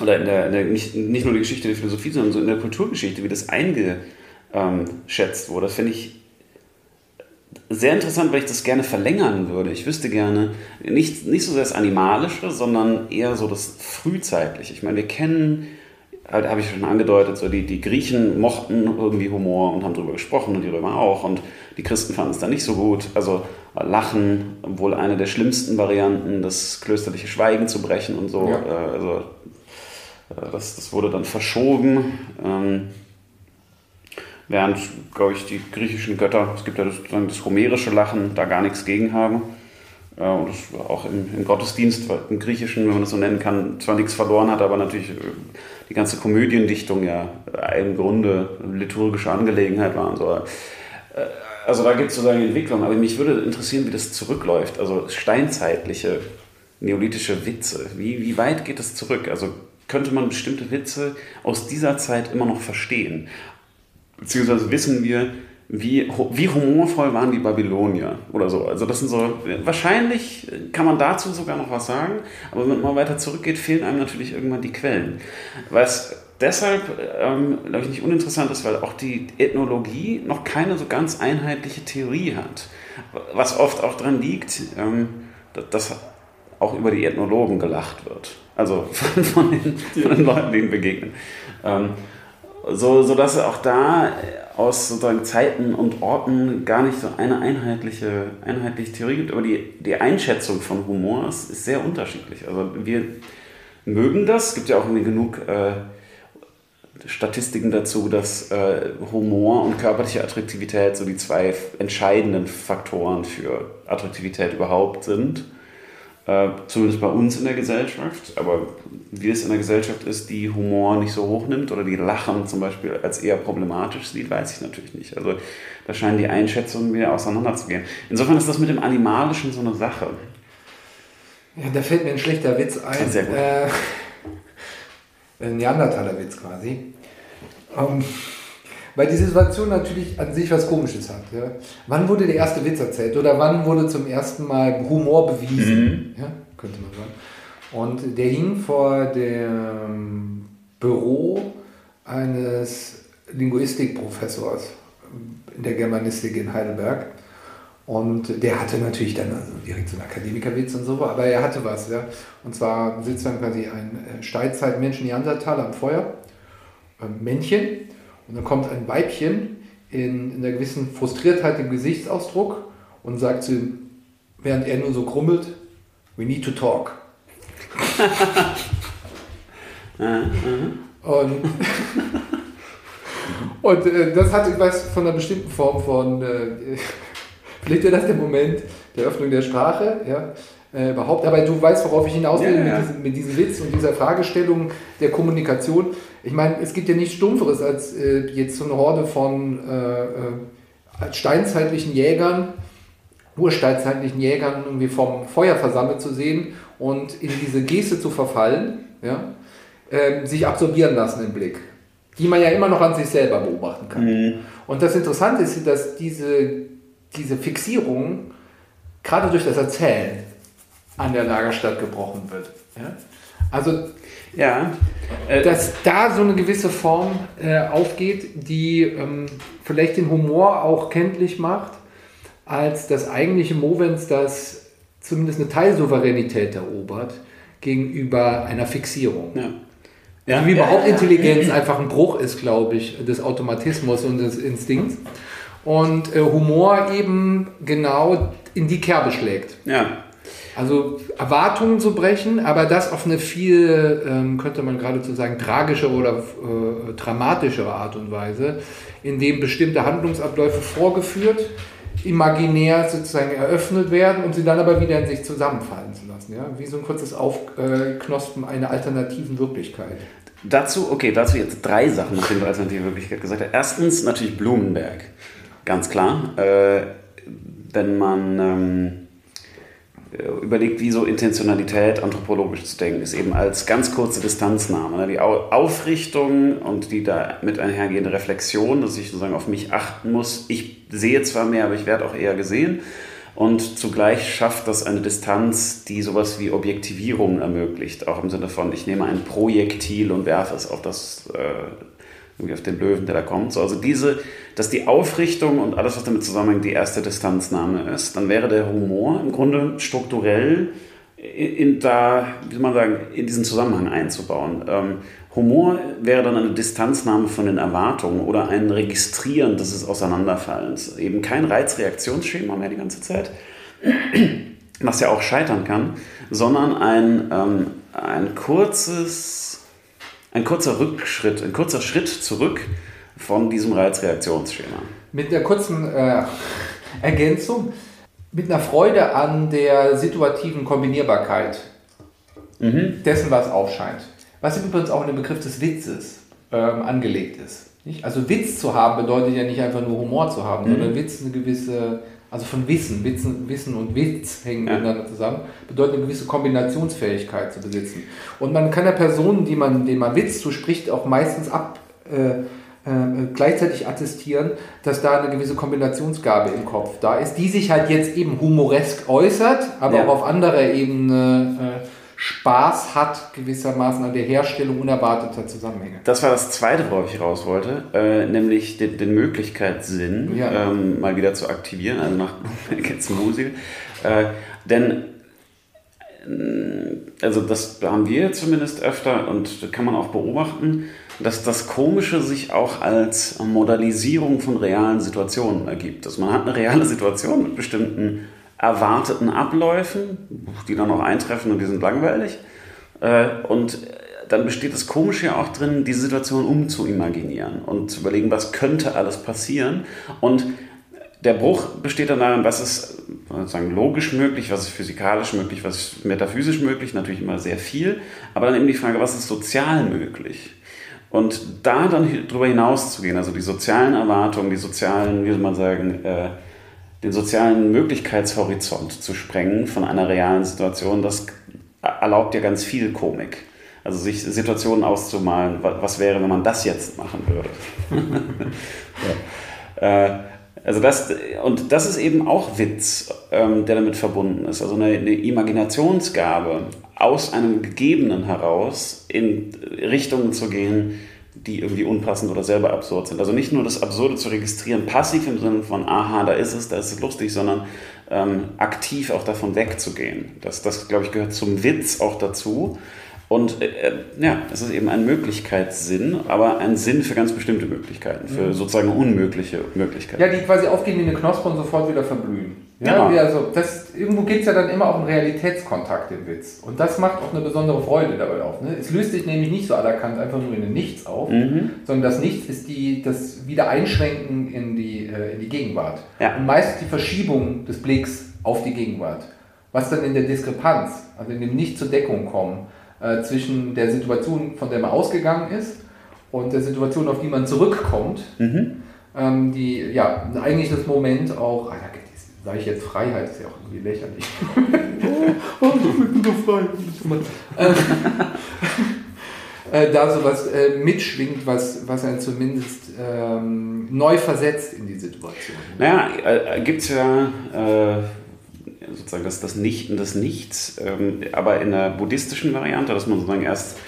Oder in der, in der, nicht, nicht nur die Geschichte der Philosophie, sondern so in der Kulturgeschichte, wie das eingeschätzt wurde, finde ich sehr interessant, weil ich das gerne verlängern würde. Ich wüsste gerne, nicht, nicht so sehr das Animalische, sondern eher so das Frühzeitliche. Ich meine, wir kennen, halt, habe ich schon angedeutet, so die, die Griechen mochten irgendwie Humor und haben darüber gesprochen und die Römer auch und die Christen fanden es dann nicht so gut. Also Lachen, wohl eine der schlimmsten Varianten, das klösterliche Schweigen zu brechen und so. Ja. Äh, also äh, das, das wurde dann verschoben. Während, glaube ich, die griechischen Götter, es gibt ja das, das homerische Lachen, da gar nichts gegen haben. und das auch im, im, Gottesdienst, im Griechischen, wenn man das so nennen kann, zwar nichts verloren hat, aber natürlich äh, die ganze Komödiendichtung ja im Grunde liturgische Angelegenheit war. Und so. Äh, also da gibt es sozusagen Entwicklung, aber mich würde interessieren, wie das zurückläuft. Also steinzeitliche, neolithische Witze. Wie, wie weit geht das zurück? Also könnte man bestimmte Witze aus dieser Zeit immer noch verstehen? Beziehungsweise wissen wir, wie, wie humorvoll waren die Babylonier oder so. Also das sind so, wahrscheinlich kann man dazu sogar noch was sagen, aber wenn man weiter zurückgeht, fehlen einem natürlich irgendwann die Quellen. Was deshalb, ähm, glaube ich, nicht uninteressant ist, weil auch die Ethnologie noch keine so ganz einheitliche Theorie hat. Was oft auch daran liegt, ähm, dass auch über die Ethnologen gelacht wird. Also von, von, den, von den Leuten, denen begegnen. Ähm, so, so dass auch da aus sozusagen Zeiten und Orten gar nicht so eine einheitliche, einheitliche Theorie gibt, aber die, die Einschätzung von Humor ist, ist sehr unterschiedlich. Also wir mögen das, es gibt ja auch genug äh, Statistiken dazu, dass äh, Humor und körperliche Attraktivität so die zwei entscheidenden Faktoren für Attraktivität überhaupt sind. Äh, zumindest bei uns in der Gesellschaft, aber wie es in der Gesellschaft ist, die Humor nicht so hoch nimmt oder die Lachen zum Beispiel als eher problematisch sieht, weiß ich natürlich nicht. Also da scheinen die Einschätzungen wieder auseinanderzugehen. Insofern ist das mit dem Animalischen so eine Sache. Ja, da fällt mir ein schlechter Witz ein. Sehr gut. Äh, ein Neandertaler-Witz quasi. Um, ähm, weil die Situation natürlich an sich was Komisches hat. Ja? Wann wurde der erste Witz erzählt oder wann wurde zum ersten Mal Humor bewiesen? Mhm. Ja? Könnte man sagen. Und der hing vor dem Büro eines Linguistikprofessors in der Germanistik in Heidelberg. Und der hatte natürlich dann also direkt so einen Akademikerwitz und so, aber er hatte was. Ja? Und zwar sitzt dann quasi ein äh, Steinzeitmensch Neandertaler am Feuer, ein Männchen, und dann kommt ein Weibchen in, in einer gewissen Frustriertheit im Gesichtsausdruck und sagt zu ihm, während er nur so krummelt, we need to talk. Und und äh, das hat etwas von einer bestimmten Form von, äh, vielleicht wäre das der Moment der Öffnung der Sprache, ja, äh, überhaupt. Aber du weißt, worauf ich hinaus will ja, ja. Mit, diesem, mit, diesem, Witz und dieser Fragestellung der Kommunikation. Ich meine, es gibt ja nichts Stumpferes als äh, jetzt so eine Horde von äh, äh, steinzeitlichen Jägern, ursteinzeitlichen Jägern irgendwie vom Feuer versammelt zu sehen und in diese Geste zu verfallen, ja, ähm, sich absorbieren lassen im Blick die man ja immer noch an sich selber beobachten kann. Mhm. Und das Interessante ist, dass diese, diese Fixierung gerade durch das Erzählen an der Lagerstadt gebrochen wird. Ja? Also, ja, äh, dass da so eine gewisse Form äh, aufgeht, die ähm, vielleicht den Humor auch kenntlich macht, als das eigentliche Movens, das zumindest eine Teilsouveränität erobert gegenüber einer Fixierung. Ja. Ja, wie überhaupt ja, Intelligenz einfach ein Bruch ist, glaube ich, des Automatismus und des Instinkts. Und äh, Humor eben genau in die Kerbe schlägt. Ja. Also Erwartungen zu brechen, aber das auf eine viel, ähm, könnte man geradezu sagen, tragische oder äh, dramatischere Art und Weise, indem bestimmte Handlungsabläufe vorgeführt, imaginär sozusagen eröffnet werden und sie dann aber wieder in sich zusammenfallen zu lassen. Ja? Wie so ein kurzes Aufknospen einer alternativen Wirklichkeit. Dazu, okay, dazu jetzt drei Sachen, nachdem du alternative Wirklichkeit gesagt hast. Erstens natürlich Blumenberg, ganz klar. Äh, wenn man ähm, überlegt, wie so Intentionalität anthropologisch zu denken ist, eben als ganz kurze Distanznahme. Ne? Die Aufrichtung und die damit einhergehende Reflexion, dass ich sozusagen auf mich achten muss. Ich sehe zwar mehr, aber ich werde auch eher gesehen und zugleich schafft das eine Distanz, die sowas wie Objektivierung ermöglicht, auch im Sinne von, ich nehme ein Projektil und werfe es auf das äh, irgendwie auf den Löwen, der da kommt. So, also diese, dass die Aufrichtung und alles, was damit zusammenhängt, die erste Distanznahme ist, dann wäre der Humor im Grunde strukturell in, da, wie soll man sagen, in diesen Zusammenhang einzubauen. Ähm, Humor wäre dann eine Distanznahme von den Erwartungen oder ein Registrieren des Auseinanderfallens. Eben kein Reizreaktionsschema mehr die ganze Zeit, was ja auch scheitern kann, sondern ein, ähm, ein kurzes, ein kurzer Rückschritt, ein kurzer Schritt zurück von diesem Reizreaktionsschema. Mit der kurzen äh, Ergänzung, mit einer Freude an der situativen Kombinierbarkeit mhm. dessen, was aufscheint. Was übrigens auch in den Begriff des Witzes ähm, angelegt ist. Nicht? Also Witz zu haben bedeutet ja nicht einfach nur Humor zu haben, mhm. sondern Witz eine gewisse, also von Wissen, Wissen, Wissen und Witz hängen ja. miteinander zusammen, bedeutet eine gewisse Kombinationsfähigkeit zu besitzen. Und man kann der Person, die man, denen man Witz zuspricht, auch meistens ab, äh, äh, gleichzeitig attestieren, dass da eine gewisse Kombinationsgabe im Kopf da ist, die sich halt jetzt eben humoresk äußert, aber ja. auch auf anderer Ebene äh, Spaß hat, gewissermaßen an der Herstellung unerwarteter Zusammenhänge. Das war das Zweite, worauf ich raus wollte, äh, nämlich den, den Möglichkeitssinn ja. ähm, mal wieder zu aktivieren, also nach jetzt Musik. Äh, denn äh, also das haben wir zumindest öfter und kann man auch beobachten, dass das Komische sich auch als Modalisierung von realen Situationen ergibt. Also man hat eine reale Situation mit bestimmten erwarteten Abläufen, die dann noch eintreffen und die sind langweilig. Äh, und dann besteht das Komische ja auch drin, die Situation umzuimaginieren und zu überlegen, was könnte alles passieren. Und der Bruch besteht dann darin, was ist sozusagen logisch möglich, was ist physikalisch möglich, was ist metaphysisch möglich, natürlich immer sehr viel, aber dann eben die Frage, was ist sozial möglich? Und da dann darüber hinaus zu gehen, also die sozialen Erwartungen, die sozialen, wie soll man sagen, äh, den sozialen Möglichkeitshorizont zu sprengen von einer realen Situation, das erlaubt ja ganz viel Komik. Also sich Situationen auszumalen, was wäre, wenn man das jetzt machen würde. ja. äh, also das, und das ist eben auch Witz, ähm, der damit verbunden ist. Also eine, eine, Imaginationsgabe, aus einem Gegebenen heraus in Richtungen zu gehen, die irgendwie unpassend oder selber absurd sind. Also nicht nur das Absurde zu registrieren, passiv im Sinne von, aha, da ist es, da ist es lustig, sondern ähm, aktiv auch davon wegzugehen. Das, das glaube ich, gehört zum Witz auch dazu. Und äh, ja, es ist eben ein Möglichkeitssinn, aber ein Sinn für ganz bestimmte Möglichkeiten, für mhm. sozusagen unmögliche Möglichkeiten. Ja, die quasi aufgehen wie eine Knospe und sofort wieder verblühen. Ja, genau. also das, irgendwo geht es ja dann immer auch um Realitätskontakt im Witz. Und das macht auch eine besondere Freude dabei auf. Ne? Es löst sich nämlich nicht so anerkannt einfach nur in ein Nichts auf, mhm. sondern das Nichts ist die, das Wiedereinschwenken in die, äh, in die Gegenwart. Ja. Und meist die Verschiebung des Blicks auf die Gegenwart. Was dann in der Diskrepanz, also in dem Nicht zur Deckung kommen, äh, zwischen der Situation, von der man ausgegangen ist, und der Situation, auf die man zurückkommt, mhm. ähm, die ja eigentlich das Moment auch, ah, da sage ich jetzt Freiheit, ist ja auch irgendwie lächerlich. oh, ich bin so frei. äh, da sowas äh, mitschwingt, was, was einen zumindest ähm, neu versetzt in die Situation. Naja, äh, gibt es ja äh, sozusagen das, das Nicht und das Nichts, ähm, aber in der buddhistischen Variante, dass man sozusagen erst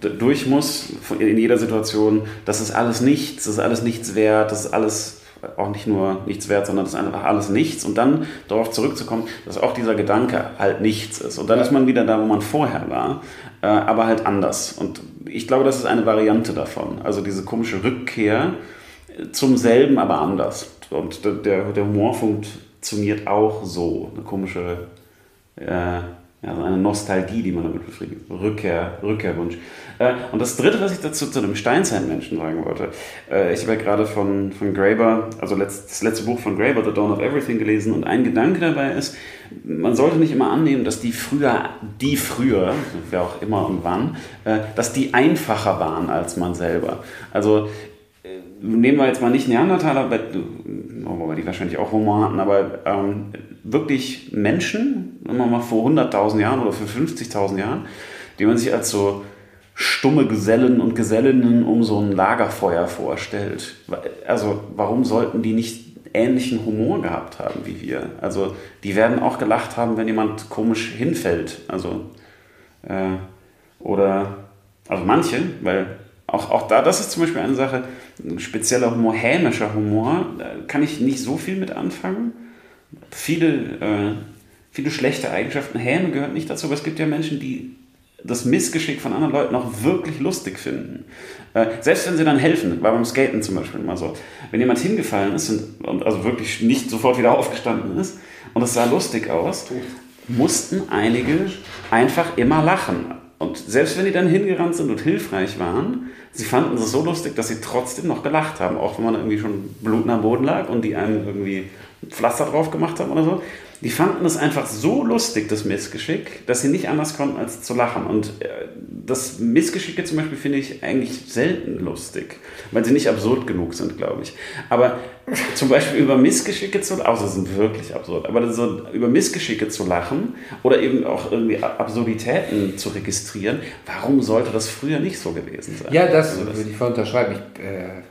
durch muss in jeder Situation, das ist alles nichts, das ist alles nichts wert, das ist alles auch nicht nur nichts wert, sondern das ist einfach alles nichts und dann darauf zurückzukommen, dass auch dieser Gedanke halt nichts ist. Und dann ist man wieder da, wo man vorher war, äh, aber halt anders. Und ich glaube, das ist eine Variante davon. Also diese komische Rückkehr zum selben, aber anders. Und der, der Humor funktioniert auch so. Eine komische, äh, ja, eine Nostalgie, die man damit befriedigt. Rückkehr, Rückkehrwunsch. Äh, und das Dritte, was ich dazu zu dem Steinzeitmenschen sagen wollte, äh, ich habe ja gerade von, von Graeber, also das letzte Buch von Graeber, The Dawn of Everything, gelesen und ein Gedanke dabei ist, man sollte nicht immer annehmen, dass die früher, die früher, wer auch immer und wann, äh, dass die einfacher waren als man selber. Also nehmen wir jetzt mal nicht Neandertaler, wobei die wahrscheinlich auch Humor hatten, aber ähm, wirklich Menschen, wenn man mal vor 100.000 Jahren oder vor 50.000 Jahren, die man sich als so stumme Gesellen und Gesellinnen um so ein Lagerfeuer vorstellt. Also warum sollten die nicht ähnlichen Humor gehabt haben wie wir? Also die werden auch gelacht haben, wenn jemand komisch hinfällt. Also äh, oder also manche, weil auch, auch da, das ist zum Beispiel eine Sache, ein spezieller Humor, hämischer Humor, da kann ich nicht so viel mit anfangen. Viele, äh, viele schlechte Eigenschaften, Häme gehört nicht dazu, aber es gibt ja Menschen, die das Missgeschick von anderen Leuten auch wirklich lustig finden. Äh, selbst wenn sie dann helfen, war beim Skaten zum Beispiel immer so. Wenn jemand hingefallen ist und, und also wirklich nicht sofort wieder aufgestanden ist und es sah lustig aus, mussten einige einfach immer lachen. Und selbst wenn die dann hingerannt sind und hilfreich waren, sie fanden es so lustig, dass sie trotzdem noch gelacht haben, auch wenn man irgendwie schon blutend am Boden lag und die einem irgendwie Pflaster drauf gemacht haben oder so die fanden es einfach so lustig, das Missgeschick, dass sie nicht anders konnten, als zu lachen. Und äh, das Missgeschicke zum Beispiel finde ich eigentlich selten lustig, weil sie nicht absurd genug sind, glaube ich. Aber zum Beispiel über Missgeschicke zu lachen, außer sie sind wirklich absurd, aber so über Missgeschicke zu lachen oder eben auch irgendwie Absurditäten zu registrieren, warum sollte das früher nicht so gewesen sein? Ja, das, also das würde ich voll unterschreiben. Ich äh,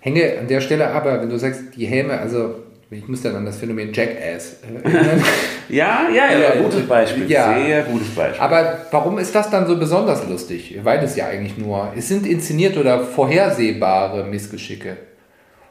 hänge an der Stelle aber, wenn du sagst, die Häme, also ich muss dann an das Phänomen Jackass erinnern. ja, ja, ja, ja, gutes Beispiel. Ja. Sehr gutes Beispiel. Aber warum ist das dann so besonders lustig? Weil es ja eigentlich nur, es sind inszenierte oder vorhersehbare Missgeschicke.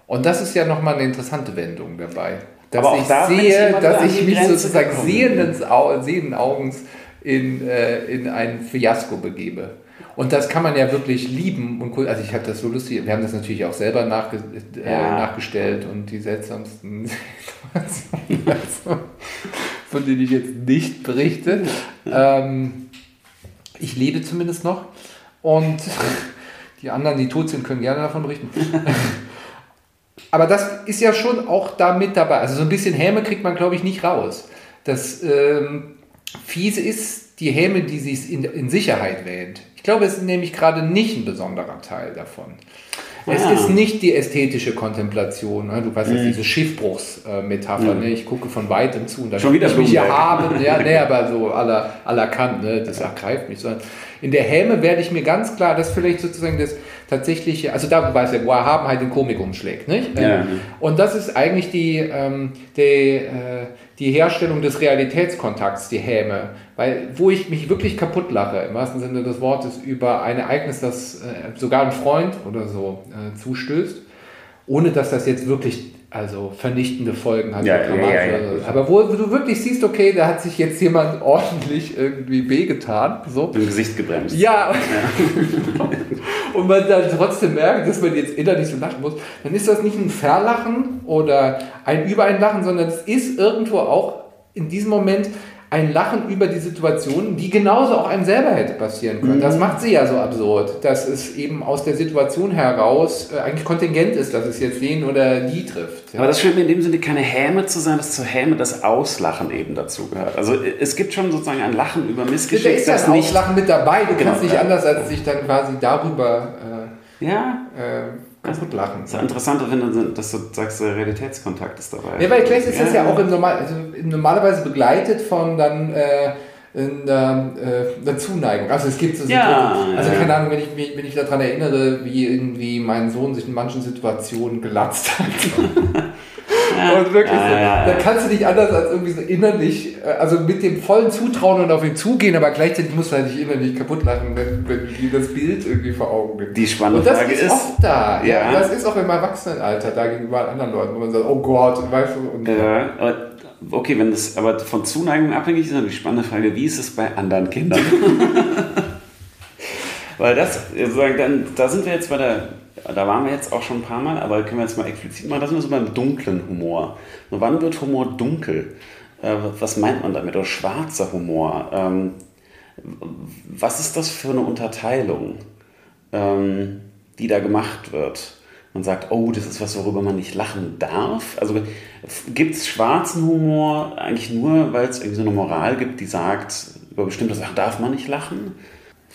Und das ist ja nochmal eine interessante Wendung dabei. Dass Aber ich da sehe, dass ich mich sozusagen sehenden, sehenden Augens in, äh, in ein Fiasko begebe. Und das kann man ja wirklich lieben und cool. Also ich hatte das so lustig. Wir haben das natürlich auch selber nachge äh, ja. nachgestellt und die seltsamsten Situationen, von denen ich jetzt nicht berichte. Ähm, ich lebe zumindest noch. Und die anderen, die tot sind, können gerne davon berichten. Aber das ist ja schon auch da mit dabei. Also so ein bisschen Häme kriegt man, glaube ich, nicht raus. Das ähm, Fiese ist die Häme, die sich in, in Sicherheit wähnt glaube, es ist nämlich gerade nicht ein besonderer Teil davon. Es ah. ist nicht die ästhetische Kontemplation. Ne? Du weißt jetzt mhm. diese Schiffbruchsmetapher. Mhm. Ne? Ich gucke von weitem zu und dann Schon wieder ich mich hier haben. Ja, nee, aber so aller aller Kant. Ne? Das ergreift mich. Sondern in der Häme werde ich mir ganz klar, das ist vielleicht sozusagen das tatsächliche, also da weiß ja, wo er haben halt den Komik umschlägt. Nicht? Ja. Ähm, und das ist eigentlich die, ähm, die, äh, die Herstellung des Realitätskontakts, die Häme. Weil, wo ich mich wirklich kaputt lache, im wahrsten Sinne des Wortes, über ein Ereignis, das äh, sogar ein Freund oder so äh, zustößt, ohne dass das jetzt wirklich also vernichtende Folgen hat. Ja, ja, ja, Aber wo, du wirklich siehst, okay, da hat sich jetzt jemand ordentlich irgendwie wehgetan. So. Im Gesicht gebremst. Ja. und man dann trotzdem merkt, dass man jetzt innerlich so lachen muss, dann ist das nicht ein Verlachen oder ein Übereinlachen, sondern es ist irgendwo auch in diesem Moment ein Lachen über die Situation, die genauso auch einem selber hätte passieren können. Mhm. Das macht sie ja so absurd, dass es eben aus der Situation heraus äh, eigentlich kontingent ist, dass es jetzt den oder die trifft. Ja. Aber das scheint mir in dem Sinne keine Häme zu sein, dass zur Häme das Auslachen eben dazu gehört. Also äh, es gibt schon sozusagen ein Lachen über Missgeschick. Da ist das nicht Auslachen mit dabei. Du genau, kannst nicht anders, als sich dann quasi darüber äh, ja. Äh, kaputt lachen. Das ist ja interessant, wenn du, dass du sagst, der Realitätskontakt ist dabei. Ja, weil gleich ist das ja, ja auch im Normal, also normalerweise begleitet von dann äh, einer, äh, einer Zuneigung. Also es gibt so ja, also keine Ahnung, wenn ich, mich, wenn ich daran erinnere, wie irgendwie mein Sohn sich in manchen Situationen gelatzt hat. und wirklich, ja, ja, ja. da kannst du nicht anders als irgendwie so innerlich, äh, also mit dem vollen Zutrauen und auf ihn zugehen, aber gleichzeitig musst du halt nicht innerlich kaputt lachen, wenn, wenn du dir das Bild irgendwie vor Augen nimmst. Die spannende Frage ist, ist oft da. Ja. Das ist auch im Erwachsenenalter da gegenüber anderen Leuten, wo man sagt, oh Gott, weißt du. Und ja, okay, wenn das aber von Zuneigung abhängig ist, dann die spannende Frage, wie ist es bei anderen Kindern? Weil das, dann, da sind wir jetzt bei der da waren wir jetzt auch schon ein paar Mal, aber können wir jetzt mal explizit machen, das sind wir so beim dunklen Humor. Und wann wird Humor dunkel? Äh, was meint man damit? Oder schwarzer Humor? Ähm, was ist das für eine Unterteilung, ähm, die da gemacht wird? Man sagt, oh, das ist was, worüber man nicht lachen darf. Also gibt es schwarzen Humor eigentlich nur, weil es irgendwie so eine Moral gibt, die sagt, über bestimmte Sachen darf man nicht lachen?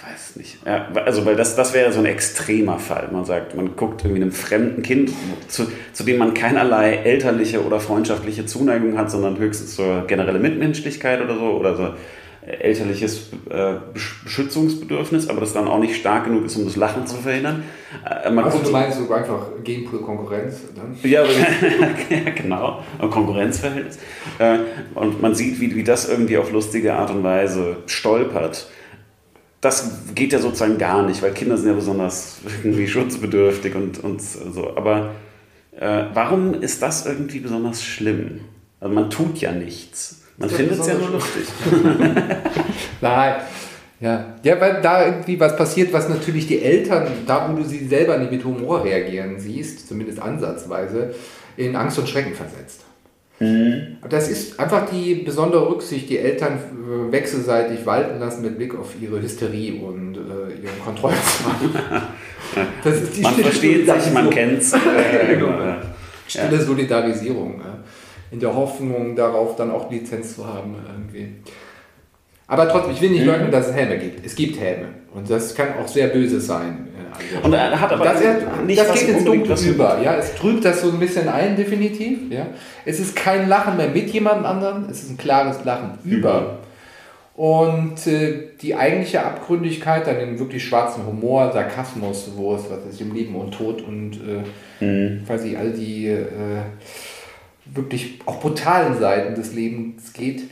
Weiß nicht. Ja, also, weil das, das wäre so ein extremer Fall. Man sagt, man guckt irgendwie einem fremden Kind, zu, zu dem man keinerlei elterliche oder freundschaftliche Zuneigung hat, sondern höchstens so generelle Mitmenschlichkeit oder so oder so elterliches äh, Beschützungsbedürfnis, aber das dann auch nicht stark genug ist, um das Lachen zu verhindern. Äh, man also du meinst so einfach Genpool-Konkurrenz? Ja, ja, genau, Konkurrenzverhältnis. Äh, und man sieht, wie, wie das irgendwie auf lustige Art und Weise stolpert das geht ja sozusagen gar nicht, weil Kinder sind ja besonders irgendwie schutzbedürftig und, und so. Aber äh, warum ist das irgendwie besonders schlimm? Also man tut ja nichts. Man findet es ja nur lustig. Nein. Ja. ja, weil da irgendwie was passiert, was natürlich die Eltern, da wo du sie selber nicht mit Humor reagieren siehst, zumindest ansatzweise, in Angst und Schrecken versetzt. Mhm. Das ist einfach die besondere Rücksicht, die Eltern äh, wechselseitig walten lassen mit Blick auf ihre Hysterie und äh, ihren Kontrollzwang. man versteht sich, man kennt es. genau. Stille Solidarisierung. In der Hoffnung darauf, dann auch Lizenz zu haben. Irgendwie. Aber trotzdem, ich will nicht mhm. leugnen, dass es Helme gibt. Es gibt Helme. Und das kann auch sehr böse sein. Und er hat aber das, nicht das geht ins Dunkel über. Ja? Es trübt das so ein bisschen ein, definitiv. Ja? Es ist kein Lachen mehr mit jemand anderem, es ist ein klares Lachen über. Und äh, die eigentliche Abgründigkeit, dann den wirklich schwarzen Humor, Sarkasmus, wo es was ist im Leben und Tod und äh, mhm. quasi all die äh, wirklich auch brutalen Seiten des Lebens geht,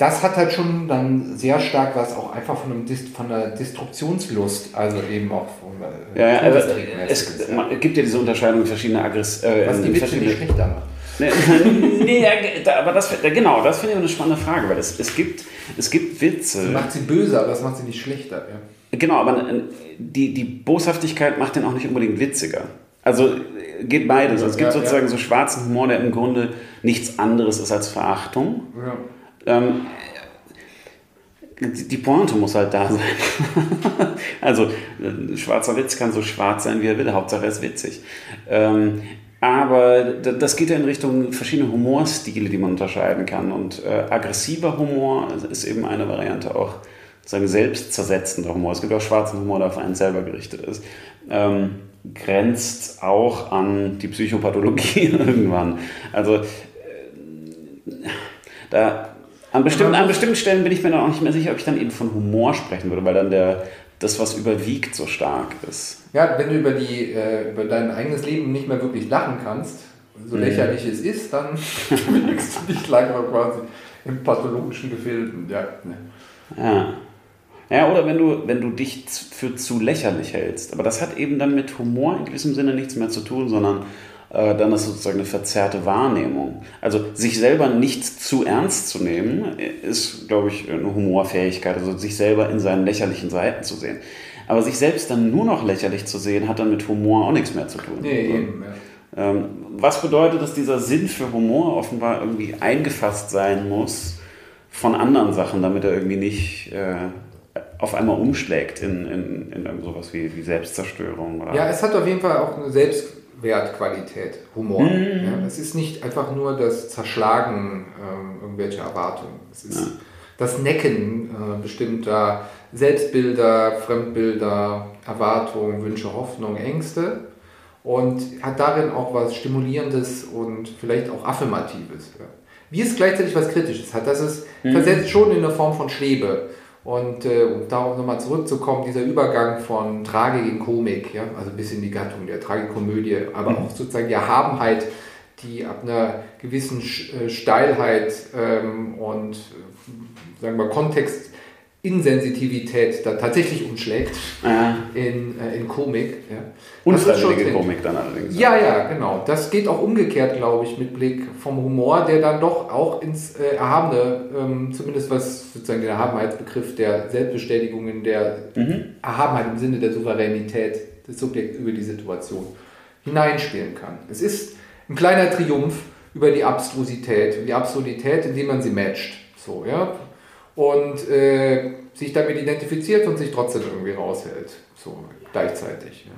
das hat halt schon dann sehr stark was auch einfach von, einem Dist von einer Destruktionslust, also eben auch von äh, ja, ja, also es, es gibt ja diese Unterscheidung verschiedener Aggress äh, Was die Witze nicht schlechter macht. Nee, ja, aber das, genau, das finde ich eine spannende Frage, weil es, es, gibt, es gibt Witze. Das macht sie böser, aber das macht sie nicht schlechter. Ja. Genau, aber äh, die, die Boshaftigkeit macht den auch nicht unbedingt witziger. Also geht beides. Also es gibt ja, sozusagen so schwarzen Humor, der im Grunde nichts anderes ist als Verachtung. Ja. Ähm, die Pointe muss halt da sein. also, schwarzer Witz kann so schwarz sein, wie er will, Hauptsache er ist witzig. Ähm, aber das geht ja in Richtung verschiedene Humorstile, die man unterscheiden kann. Und äh, aggressiver Humor ist eben eine Variante auch, sagen selbstzersetzender Humor. Es gibt auch schwarzen Humor, der auf einen selber gerichtet ist. Ähm, grenzt auch an die Psychopathologie irgendwann. Also äh, da an bestimmten, an bestimmten Stellen bin ich mir dann auch nicht mehr sicher, ob ich dann eben von Humor sprechen würde, weil dann der, das, was überwiegt, so stark ist. Ja, wenn du über, die, äh, über dein eigenes Leben nicht mehr wirklich lachen kannst, so mhm. lächerlich es ist, dann bewegst du dich langsam quasi im pathologischen Gefilden. Ja. ja. Ja, oder wenn du, wenn du dich für zu lächerlich hältst. Aber das hat eben dann mit Humor in gewissem Sinne nichts mehr zu tun, sondern dann ist sozusagen eine verzerrte Wahrnehmung. Also sich selber nicht zu ernst zu nehmen, ist, glaube ich, eine Humorfähigkeit, also sich selber in seinen lächerlichen Seiten zu sehen. Aber sich selbst dann nur noch lächerlich zu sehen, hat dann mit Humor auch nichts mehr zu tun. Nee, eben, ja. ähm, was bedeutet, dass dieser Sinn für Humor offenbar irgendwie eingefasst sein muss von anderen Sachen, damit er irgendwie nicht äh, auf einmal umschlägt in, in, in sowas wie, wie Selbstzerstörung. Oder? Ja, es hat auf jeden Fall auch eine Selbstwertqualität, Humor. Mhm. Ja, es ist nicht einfach nur das Zerschlagen ähm, irgendwelcher Erwartungen. Es ist ja. das Necken äh, bestimmter Selbstbilder, Fremdbilder, Erwartungen, Wünsche, Hoffnungen, Ängste und hat darin auch was Stimulierendes und vielleicht auch Affirmatives. Ja. Wie es gleichzeitig was Kritisches hat. Das ist mhm. versetzt schon in der Form von Schwebe. Und äh, um darauf nochmal zurückzukommen, dieser Übergang von Tragik in Komik, ja, also bis in die Gattung der Tragikomödie, aber mhm. auch sozusagen die Erhabenheit, die ab einer gewissen äh, Steilheit ähm, und sagen wir Kontext Insensitivität dann tatsächlich umschlägt ja. in, äh, in Komik. Ja. Unfreiwillige Komik dann allerdings. Ja, ja, genau. Das geht auch umgekehrt, glaube ich, mit Blick vom Humor, der dann doch auch ins äh, Erhabene, ähm, zumindest was sozusagen den Erhabenheitsbegriff der Selbstbestätigung in der mhm. Erhabenheit im Sinne der Souveränität des Subjekts über die Situation hineinspielen kann. Es ist ein kleiner Triumph über die Abstrusität, die Absurdität, indem man sie matcht. So, ja und äh, sich damit identifiziert und sich trotzdem irgendwie raushält, so gleichzeitig. Ja.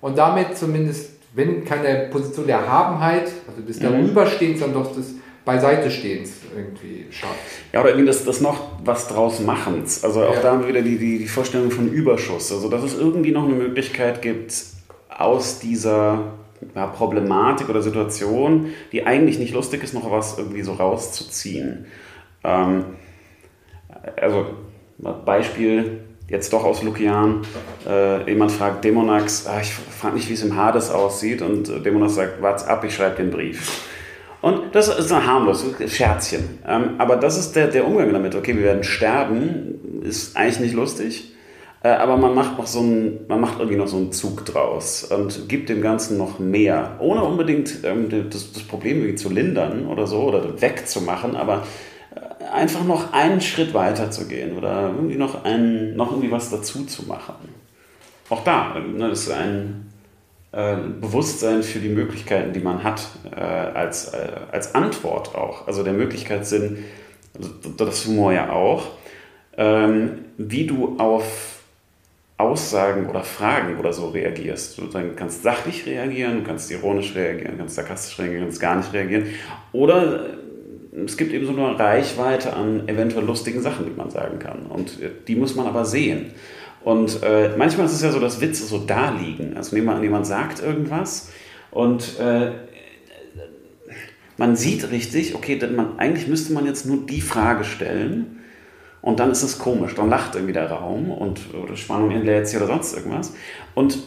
Und damit zumindest, wenn keine Position der Erhabenheit, also des mhm. Darüberstehens, dann doch des Beiseitestehens irgendwie schafft. Ja, oder irgendwie das, das noch was draus Machens. Also auch ja. da haben wir wieder die, die, die Vorstellung von Überschuss. Also dass es irgendwie noch eine Möglichkeit gibt, aus dieser ja, Problematik oder Situation, die eigentlich nicht lustig ist, noch was irgendwie so rauszuziehen. Ähm, also Beispiel jetzt doch aus Lukian, äh, jemand fragt Demonax, ah, ich frage nicht, wie es im Hades aussieht und äh, Demonax sagt, warte ab, ich schreibe den Brief. Und das ist ein harmlos, Scherzchen. Ähm, aber das ist der, der Umgang damit. Okay, wir werden sterben, ist eigentlich nicht lustig, äh, aber man macht noch so ein, man macht irgendwie noch so einen Zug draus und gibt dem Ganzen noch mehr, ohne unbedingt ähm, das, das Problem irgendwie zu lindern oder so oder wegzumachen, aber einfach noch einen Schritt weiter zu gehen oder irgendwie noch, ein, noch irgendwie was dazu zu machen. Auch da ne, ist ein äh, Bewusstsein für die Möglichkeiten, die man hat, äh, als, äh, als Antwort auch. Also der Möglichkeitssinn, also das Humor ja auch, ähm, wie du auf Aussagen oder Fragen oder so reagierst. Du kannst sachlich reagieren, du kannst ironisch reagieren, kannst sarkastisch reagieren, kannst gar nicht reagieren. Oder es gibt eben so eine Reichweite an eventuell lustigen Sachen, die man sagen kann. Und die muss man aber sehen. Und äh, manchmal ist es ja so, dass Witze so da liegen. Also nehmen jemand sagt irgendwas und äh, man sieht richtig, okay, man, eigentlich müsste man jetzt nur die Frage stellen und dann ist es komisch. Dann lacht irgendwie der Raum und oder Spannung entlädt sich oder sonst irgendwas. Und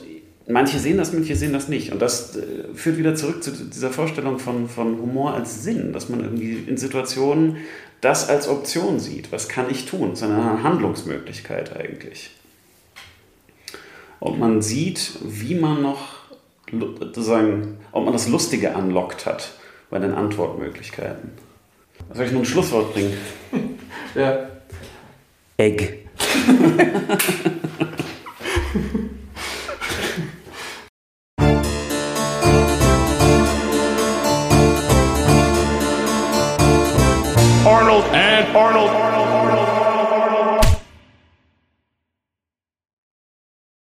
manche sehen das, manche sehen das nicht. Und das äh, führt wieder zurück zu dieser Vorstellung von, von Humor als Sinn, dass man irgendwie in Situationen das als Option sieht. Was kann ich tun? Das ist eine Handlungsmöglichkeit eigentlich. Und man sieht, wie man noch sozusagen, ob man das Lustige anlockt hat bei den Antwortmöglichkeiten. Soll ich nur ein Schlusswort bringen? ja. Egg. Arnold. Arnold.